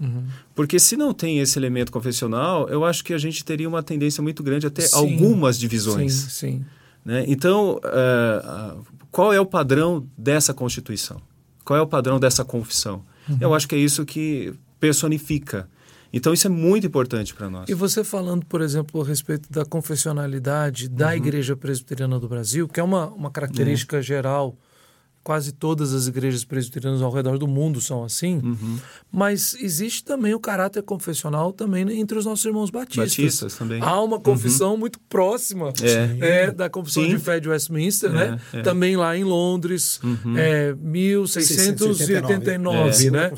Uhum. Porque se não tem esse elemento confessional, eu acho que a gente teria uma tendência muito grande a ter sim. algumas divisões. Sim, sim. Né? Então, uh, qual é o padrão dessa Constituição? Qual é o padrão dessa confissão? Uhum. Eu acho que é isso que personifica então isso é muito importante para nós. E você falando, por exemplo, a respeito da confessionalidade da uhum. Igreja Presbiteriana do Brasil, que é uma, uma característica uhum. geral quase todas as igrejas presbiterianas ao redor do mundo são assim, uhum. mas existe também o caráter confessional também entre os nossos irmãos batistas. Batistas também. Há uma confissão uhum. muito próxima é. É, da confissão Sim. de fé de Westminster, é, né? É. Também lá em Londres, uhum. é, 1689, né?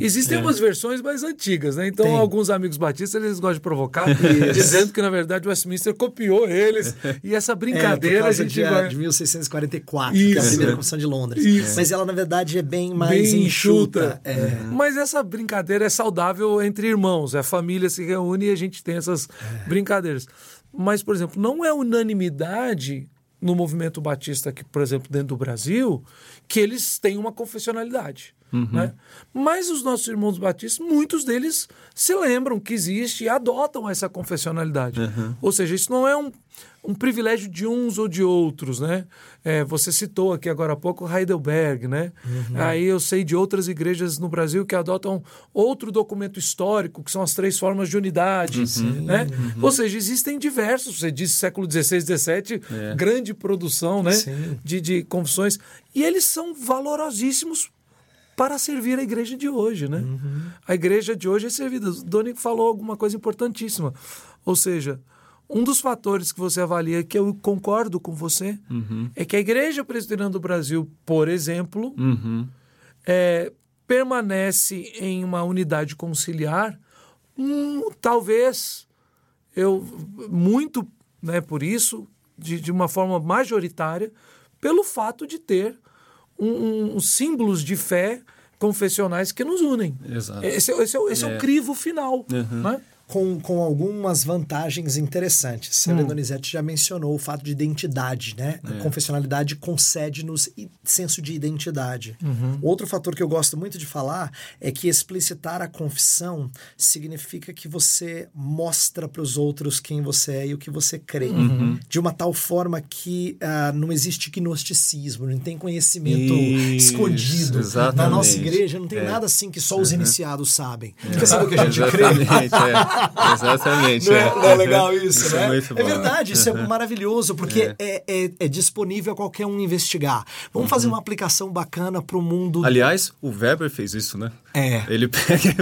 Existem umas versões mais antigas, né? Então Tem. alguns amigos batistas eles gostam de provocar, dizendo que na verdade Westminster copiou eles e essa brincadeira a gente de, vai... de 1644, Isso. que é a primeira confissão de Londres. Londres. Isso. Mas ela, na verdade, é bem mais bem enxuta. enxuta. É. Mas essa brincadeira é saudável entre irmãos. A família se reúne e a gente tem essas é. brincadeiras. Mas, por exemplo, não é unanimidade no movimento batista aqui, por exemplo, dentro do Brasil, que eles têm uma confessionalidade. Uhum. Né? Mas os nossos irmãos batistas, muitos deles se lembram que existe e adotam essa confessionalidade. Uhum. Ou seja, isso não é um, um privilégio de uns ou de outros, né? É, você citou aqui agora há pouco Heidelberg, né? Uhum. Aí eu sei de outras igrejas no Brasil que adotam outro documento histórico, que são as três formas de unidade, uhum. né? Uhum. Ou seja, existem diversos, você disse século XVI, XVII, é. grande produção, né? De, de confissões. E eles são valorosíssimos para servir a igreja de hoje, né? Uhum. A igreja de hoje é servida. O Doni falou alguma coisa importantíssima. Ou seja, um dos fatores que você avalia, que eu concordo com você, uhum. é que a igreja presbiteriana do Brasil, por exemplo, uhum. é, permanece em uma unidade conciliar Hum, talvez eu muito, né, por isso, de, de uma forma majoritária, pelo fato de ter um, um, símbolos de fé confessionais que nos unem. Exato. Esse, esse, é, esse é. é o crivo final. Uhum. Né? Com, com algumas vantagens interessantes. Hum. A Donizete já mencionou o fato de identidade, né? É. A confessionalidade concede-nos senso de identidade. Uhum. Outro fator que eu gosto muito de falar é que explicitar a confissão significa que você mostra para os outros quem você é e o que você crê. Uhum. De uma tal forma que uh, não existe gnosticismo, não tem conhecimento Isso, escondido. Exatamente. Na nossa igreja não tem é. nada assim que só os uhum. iniciados sabem. É. Quer saber o que a gente crê? É. Exatamente. Não é, é, não é legal isso, isso é né? É, é, verdade, isso é maravilhoso, porque é. É, é, disponível a qualquer um investigar. Vamos uhum. fazer uma aplicação bacana para o mundo. Aliás, o Weber fez isso, né? É. Ele pega,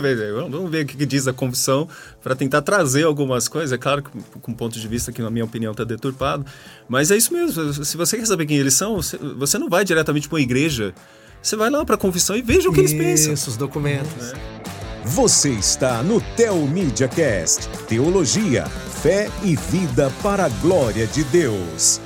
vamos ver o que diz a confissão para tentar trazer algumas coisas. É claro que com um ponto de vista que, na minha opinião, está deturpado. Mas é isso mesmo. Se você quer saber quem eles são, você não vai diretamente para uma igreja. Você vai lá para a confissão e veja o que isso, eles pensam. Isso, os documentos. É. Você está no Tel Media Cast, Teologia, fé e vida para a glória de Deus.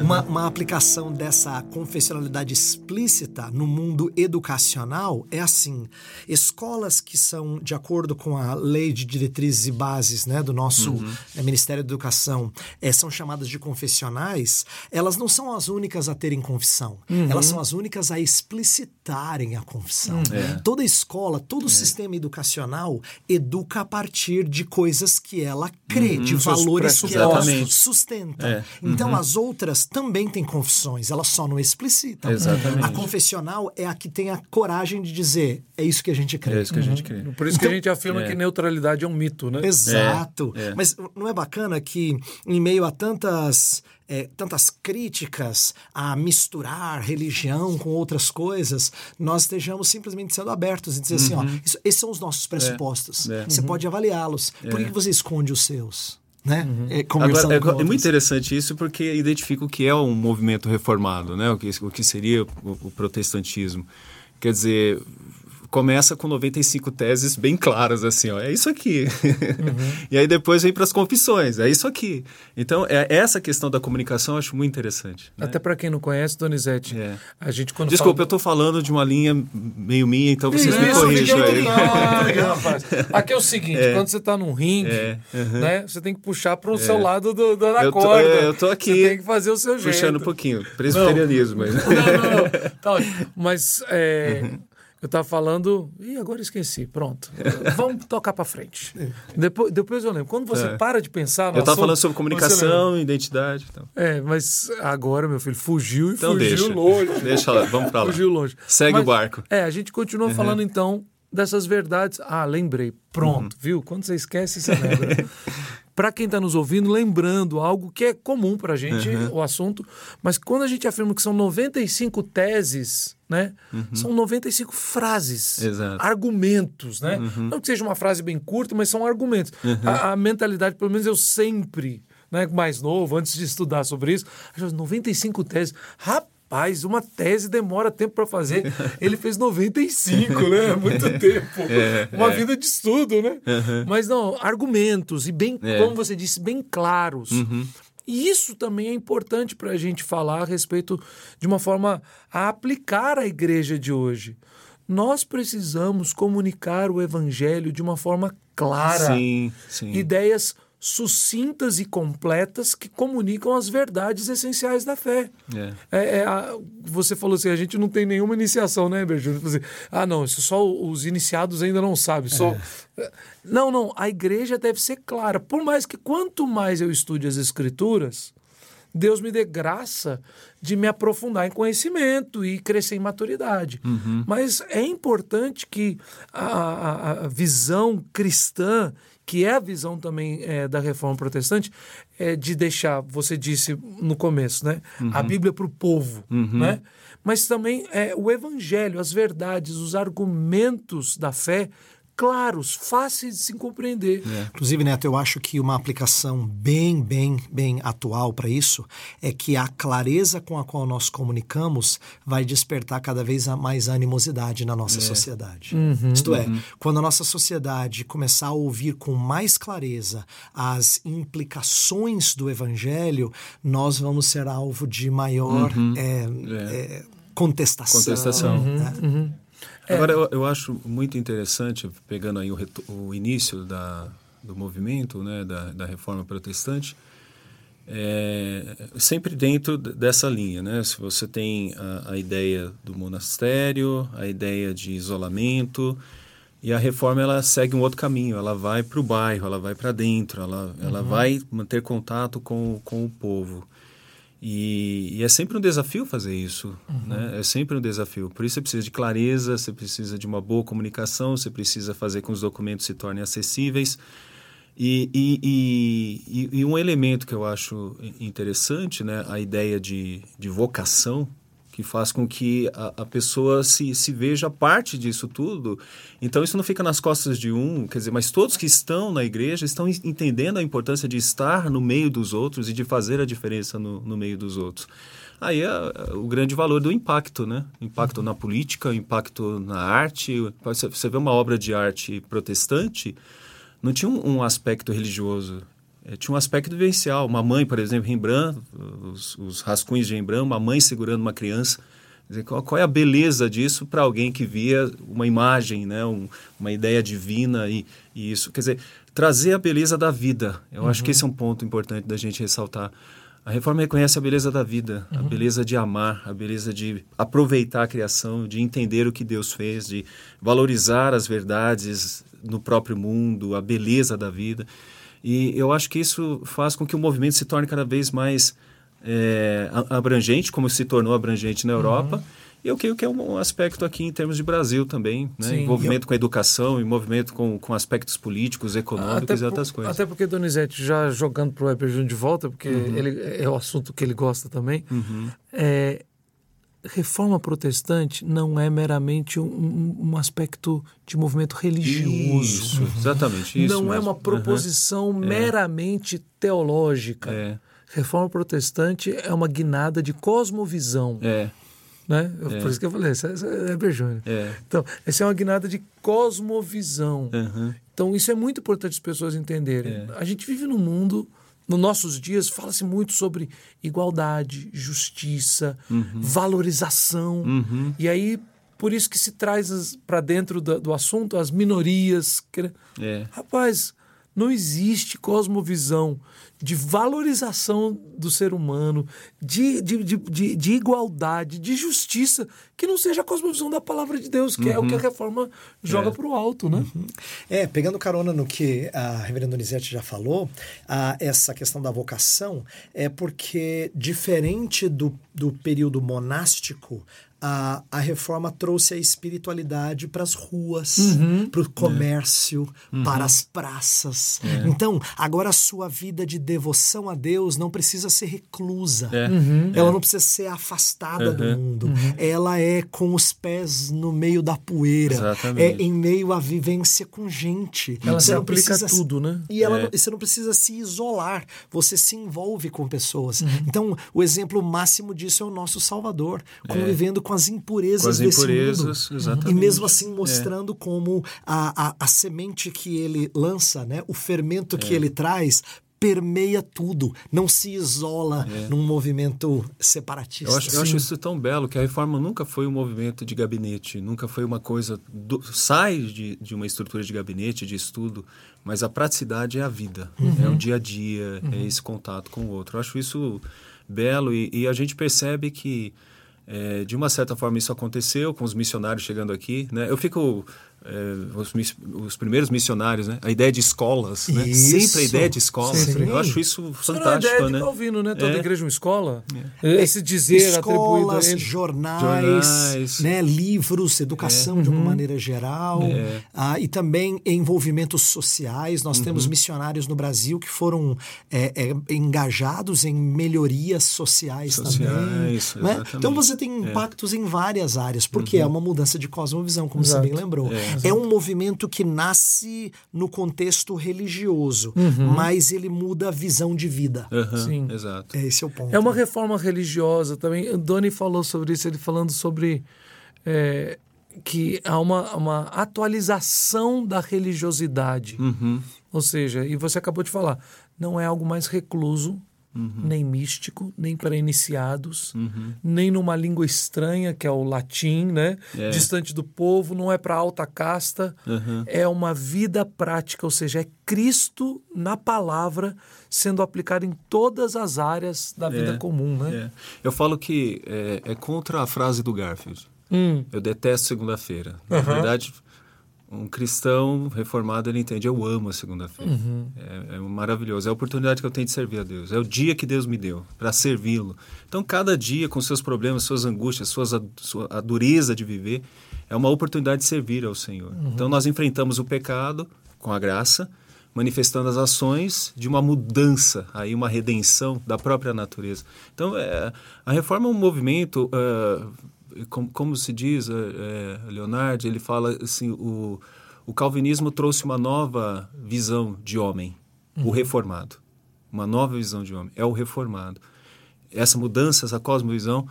Uma, uma, aplicação dessa confessionalidade explícita no mundo educacional é assim: escolas que são de acordo com a lei de diretrizes e bases né, do nosso uhum. é, Ministério da Educação, é, são chamadas de confessionais, elas não são as únicas a terem confissão, uhum. elas são as únicas a explicitarem a confissão. Uhum. É. Toda escola, todo é. sistema educacional educa a partir de coisas que ela crê, de uhum. valores que ela sustenta. É. Então, uhum. as outras também têm confissões, elas só não explicitam. Exatamente. A confessional é a que tem a coragem de dizer, é isso que a gente crê. É isso que a gente crê. Por isso então, que a gente afirma é. que neutralidade é um mito, né? Exato. É, é. Mas não é bacana que, em meio a tantas. É, tantas críticas a misturar religião com outras coisas, nós estejamos simplesmente sendo abertos e dizer uhum. assim: ó, uhum. isso, esses são os nossos pressupostos. É. Você uhum. pode avaliá-los. Por que, que você esconde os seus? Né? Uhum. É, Agora, é, é, muito interessante isso porque identifica o que é um movimento reformado, né? O que, o que seria o, o protestantismo. Quer dizer, começa com 95 teses bem claras, assim, ó, é isso aqui. Uhum. e aí depois vem para as confissões, é isso aqui. Então, é, essa questão da comunicação eu acho muito interessante. Né? Até para quem não conhece, Donizete, é. a gente quando Desculpa, fala... eu estou falando de uma linha meio minha, então vocês isso, me corrijam aí. Não, rapaz. Aqui é o seguinte, é. quando você está num ringue, é. uhum. né, você tem que puxar para o seu é. lado do, do, da eu tô, corda. É, eu tô aqui. Você tem que fazer o seu jeito. Puxando um pouquinho, presbiterianismo. Não, não, não. não. Tá, mas... Uhum. Eu estava falando, e agora esqueci, pronto. Vamos tocar para frente. Depois, depois eu lembro. Quando você é. para de pensar Eu estava falando sobre comunicação, identidade. Então. É, mas agora, meu filho, fugiu e então fugiu deixa. longe. Deixa lá, vamos para lá. Fugiu longe. Segue mas, o barco. É, a gente continua uhum. falando então dessas verdades. Ah, lembrei. Pronto, uhum. viu? Quando você esquece, você lembra. para quem está nos ouvindo, lembrando algo que é comum para a gente, uhum. o assunto, mas quando a gente afirma que são 95 teses, né? Uhum. São 95 frases, Exato. argumentos, né? Uhum. Não que seja uma frase bem curta, mas são argumentos. Uhum. A, a, mentalidade, pelo menos eu sempre, né, mais novo, antes de estudar sobre isso, 95 teses. Rapaz, uma tese demora tempo para fazer. Ele fez 95, né? Muito tempo. É, uma é. vida de estudo, né? Uhum. Mas não, argumentos e bem, é. como você disse, bem claros. E isso também é importante para a gente falar a respeito de uma forma a aplicar a igreja de hoje. Nós precisamos comunicar o evangelho de uma forma clara. Sim, sim. Ideias sucintas e completas que comunicam as verdades essenciais da fé. É. É, é a, você falou assim, a gente não tem nenhuma iniciação, né, Berjúlio? Assim, ah, não, isso só os iniciados ainda não sabem. Só... É. Não, não, a igreja deve ser clara. Por mais que quanto mais eu estude as escrituras, Deus me dê graça de me aprofundar em conhecimento e crescer em maturidade. Uhum. Mas é importante que a, a, a visão cristã que é a visão também é, da reforma protestante, é de deixar, você disse no começo, né? Uhum. A Bíblia para o povo, uhum. né? Mas também é, o evangelho, as verdades, os argumentos da fé claros, fáceis de se compreender. É. Inclusive, Neto, eu acho que uma aplicação bem, bem, bem atual para isso é que a clareza com a qual nós comunicamos vai despertar cada vez mais animosidade na nossa é. sociedade. Uhum, Isto é, uhum. quando a nossa sociedade começar a ouvir com mais clareza as implicações do evangelho, nós vamos ser alvo de maior uhum. é, é. contestação. Contestação. Né? É. Agora, eu, eu, acho muito interessante, pegando aí o, o início da, do movimento, né, da, da reforma protestante, é, sempre dentro dessa linha, né? Se você tem a, a, ideia do monastério, a ideia de isolamento, e a reforma ela segue um outro caminho, ela vai para o bairro, ela vai para dentro, ela, ela uhum. vai manter contato com, com o povo. E, e, é sempre um desafio fazer isso, uhum. né? É sempre um desafio. Por isso você precisa de clareza, você precisa de uma boa comunicação, você precisa fazer com que os documentos se tornem acessíveis. E, e, e, um elemento que eu acho interessante, né? A ideia de, de vocação, que faz com que a, a, pessoa se, se veja parte disso tudo. Então, isso não fica nas costas de um, quer dizer, mas todos que estão na igreja estão entendendo a importância de estar no meio dos outros e de fazer a diferença no, no meio dos outros. Aí é, é o grande valor do impacto, né? Impacto na política, impacto na arte. Você vê uma obra de arte protestante, não tinha um, um aspecto religioso é, tinha um aspecto vivencial. Uma mãe, por exemplo, Rembrandt, os, os rascunhos de Rembrandt, uma mãe segurando uma criança. Dizer, qual, qual, é a beleza disso para alguém que via uma imagem, né, um, uma ideia divina e, e, isso? Quer dizer, trazer a beleza da vida. Eu uhum. acho que esse é um ponto importante da gente ressaltar. A reforma reconhece a beleza da vida, uhum. a beleza de amar, a beleza de aproveitar a criação, de entender o que Deus fez, de valorizar as verdades no próprio mundo, a beleza da vida. E eu acho que isso faz com que o movimento se torne cada vez mais é, abrangente, como se tornou abrangente na Europa. Uhum. E eu creio que é um aspecto aqui em termos de Brasil também, né? Sim, envolvimento eu... com a educação, envolvimento com, com aspectos políticos, econômicos e outras coisas. Até porque, Donizete, já jogando para o Weber Júnior de volta, porque uhum. ele, é o assunto que ele gosta também, uhum. é, reforma protestante não é meramente um, um aspecto de movimento religioso. Isso, exatamente isso. Não mesmo. é uma proposição uhum. meramente teológica. É. Reforma protestante é uma guinada de cosmovisão. É. Né? É. Por isso que eu falei, essa, é Berjone. É. Então, essa é uma guinada de cosmovisão. Uhum. Então, isso é muito importante as pessoas entenderem. É. A gente vive num mundo nos nossos dias fala-se muito sobre igualdade, justiça, uhum. valorização. Uhum. E aí, por isso que se traz para dentro do, do, assunto as minorias. É. Rapaz, não existe cosmovisão de valorização do ser humano, de, de, de, de, igualdade, de justiça, que não seja a cosmovisão da palavra de Deus, que é o que a uhum. reforma joga é. para o alto, né? Uhum. É, pegando carona no que a reverenda Donizete já falou, a, essa questão da vocação é porque, diferente do, do período monástico, a, a reforma trouxe a espiritualidade para as ruas, uhum. para o comércio, é. uhum. para as praças. É. Então, agora a sua vida de devoção a Deus não precisa ser reclusa. É. Uhum. Ela não precisa ser afastada do uhum. mundo. Uhum. Ela é com os pés no meio da poeira. Exatamente. É em meio à vivência com gente. Ela você se aplica precisa, tudo, né? E ela, é. você não precisa se isolar. Você se envolve com pessoas. Uhum. Então, o exemplo máximo disso é o nosso Salvador, convivendo com as impurezas com as desse impurezas, mundo. Exatamente. E mesmo assim mostrando é. como a, a, a, semente que ele lança, né, o fermento que é. ele traz, permeia tudo, não se isola é. num movimento separatista. Eu acho, eu acho, isso tão belo que a reforma nunca foi um movimento de gabinete, nunca foi uma coisa do, sai de, de uma estrutura de gabinete, de estudo, mas a praticidade é a vida, uhum. é o dia a dia, é uhum. é esse contato com o outro. Eu acho isso belo e, e a gente percebe que é, de uma certa forma isso aconteceu com os missionários chegando aqui, né? Eu fico é, os, os, primeiros missionários, né? A ideia de escolas, né? Sempre a ideia de escolas. Sempre. Eu acho isso fantástico, é a ideia né? De Calvino, né? Toda é. igreja uma escola. É. Esse dizer Escolas, atribuído a jornais, jornais, né? livros, educação é. de uma uhum. maneira geral. É. Ah, e também envolvimentos sociais. Nós uhum. temos missionários no Brasil que foram é, engajados em melhorias sociais, sociais também. Né? Então você tem impactos em várias áreas, porque uhum. é uma mudança de cosmovisão, como Exato. você bem lembrou. É um movimento que nasce no contexto religioso, mas ele muda a visão de vida. Aham, Sim. Exato. É esse é o ponto. É uma reforma religiosa também. O Doni falou sobre isso, ele falando sobre é, que há uma, uma atualização da religiosidade. Uhum. Ou seja, e você acabou de falar, não é algo mais recluso, Uhum. nem místico, nem para iniciados, nem numa língua estranha, que é o latim, né? É. Distante do povo, não é para alta casta. Uhum. É uma vida prática, ou seja, é Cristo na palavra sendo aplicado em todas as áreas da vida É, comum, né? É. Eu falo que é, é contra a frase do Garfield. Hum, Eu detesto segunda-feira. Na verdade, um cristão reformado ele entende. Eu amo a segunda-feira. Uhum. É, é maravilhoso. É a oportunidade que eu tenho de servir a Deus. É o dia que Deus me deu para servi-lo. Então, cada dia, com seus problemas, suas angústias, suas, a, sua, a dureza de viver, é uma oportunidade de servir ao Senhor. Então, nós enfrentamos o pecado com a graça, manifestando as ações de uma mudança, aí uma redenção da própria natureza. Então, é, a reforma é um movimento, ah, como, como se diz, é, é, Leonardo, ele fala assim, o, o calvinismo trouxe uma nova visão de homem, o reformado. Uma nova visão de homem, é o reformado. Essa mudança, essa cosmovisão,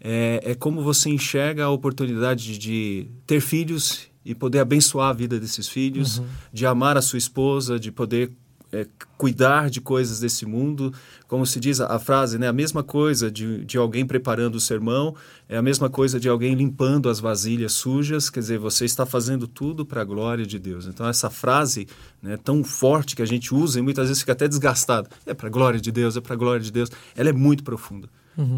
é, é como você enxerga a oportunidade de, de ter filhos e poder abençoar a vida desses filhos, de amar a sua esposa, de poder é, cuidar de coisas desse mundo. Como se diz a, frase, né? A mesma coisa de, de alguém preparando o sermão, é a mesma coisa de alguém limpando as vasilhas sujas. Quer dizer, você está fazendo tudo para a glória de Deus. Então, essa frase né, tão forte que a gente usa e muitas vezes fica até desgastada. É para a glória de Deus, é para a glória de Deus. Ela é muito profunda.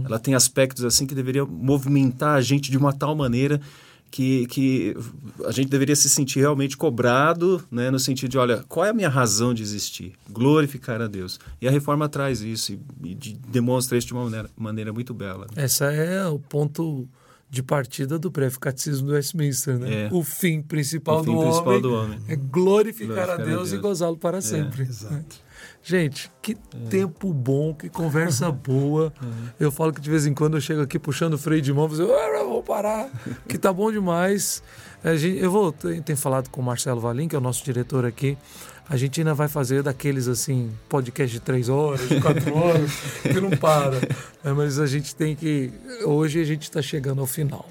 Ela tem aspectos assim que deveriam movimentar a gente de uma tal maneira que, que a gente deveria se sentir realmente cobrado, né, no sentido de, olha, qual é a minha razão de existir? Glorificar a Deus. E a reforma traz isso e, e de- demonstra isso de uma maneira, maneira muito bela. né? Essa é o ponto de partida do breve catecismo do Westminster, né? É. O fim principal, O fim do, principal homem do homem. é glorificar, Glorificar a a Deus e Deus. gozá-lo para sempre. Exato. Gente, que tempo bom, que conversa boa. Eu falo que de vez em quando eu chego aqui puxando o freio de mão, eu "Ah, vou parar, que tá bom demais. Gente- eu vou, tenho falado com o Marcelo Valim, que é o nosso diretor aqui. A gente ainda vai fazer daqueles assim, podcast de três horas, de quatro horas, que não para. É, mas a gente tem que. Hoje a gente está chegando ao final.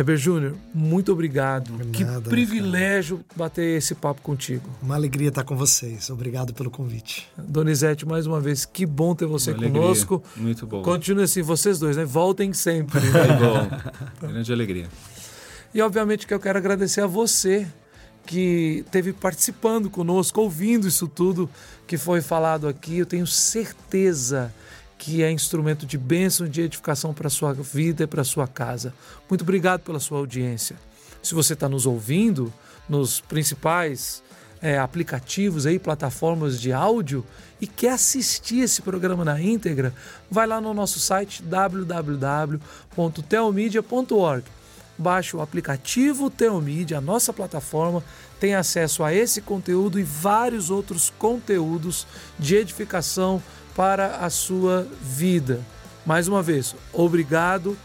Heber Júnior, muito obrigado. que nada, privilégio bater esse papo contigo. Uma alegria estar com vocês. Obrigado pelo convite. Donizete, mais uma vez, que bom ter você Uma alegria. conosco. Muito bom. Continue assim, vocês dois, né? Voltem sempre. Muito bom. Grande alegria. e obviamente que eu quero agradecer a você que esteve participando conosco, ouvindo isso tudo que foi falado aqui. Eu tenho certeza que é instrumento de bênção e de edificação para a sua vida e para a sua casa. Muito obrigado pela sua audiência. Se você está nos ouvindo nos principais é, aplicativos aí, plataformas de áudio e quer assistir esse programa na íntegra, vai lá no nosso site www.telmedia.org. Baixe o aplicativo Teomídia, a nossa plataforma, tem acesso a esse conteúdo e vários outros conteúdos de edificação para a sua vida. Mais uma vez, obrigado.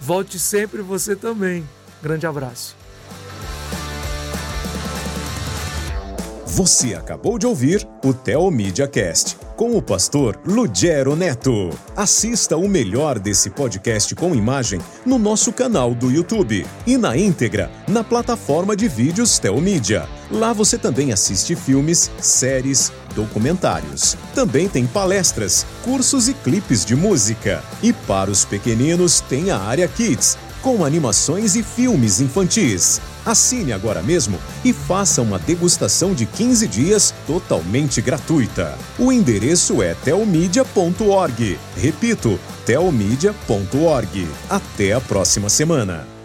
Volte sempre você também. Grande abraço. Você acabou de ouvir o Teomídia Cast com o pastor Lugero Neto. Assista o melhor desse podcast com imagem no nosso canal do YouTube e na íntegra na plataforma de vídeos Teomídia. Lá você também assiste filmes, séries, documentários. Também tem palestras, cursos e clipes de música. E para os pequeninos tem a área Kids com animações e filmes infantis. Assine agora mesmo e faça uma degustação de 15 dias totalmente gratuita. O endereço é telmedia.org. Repito, telmedia.org. Até a próxima semana.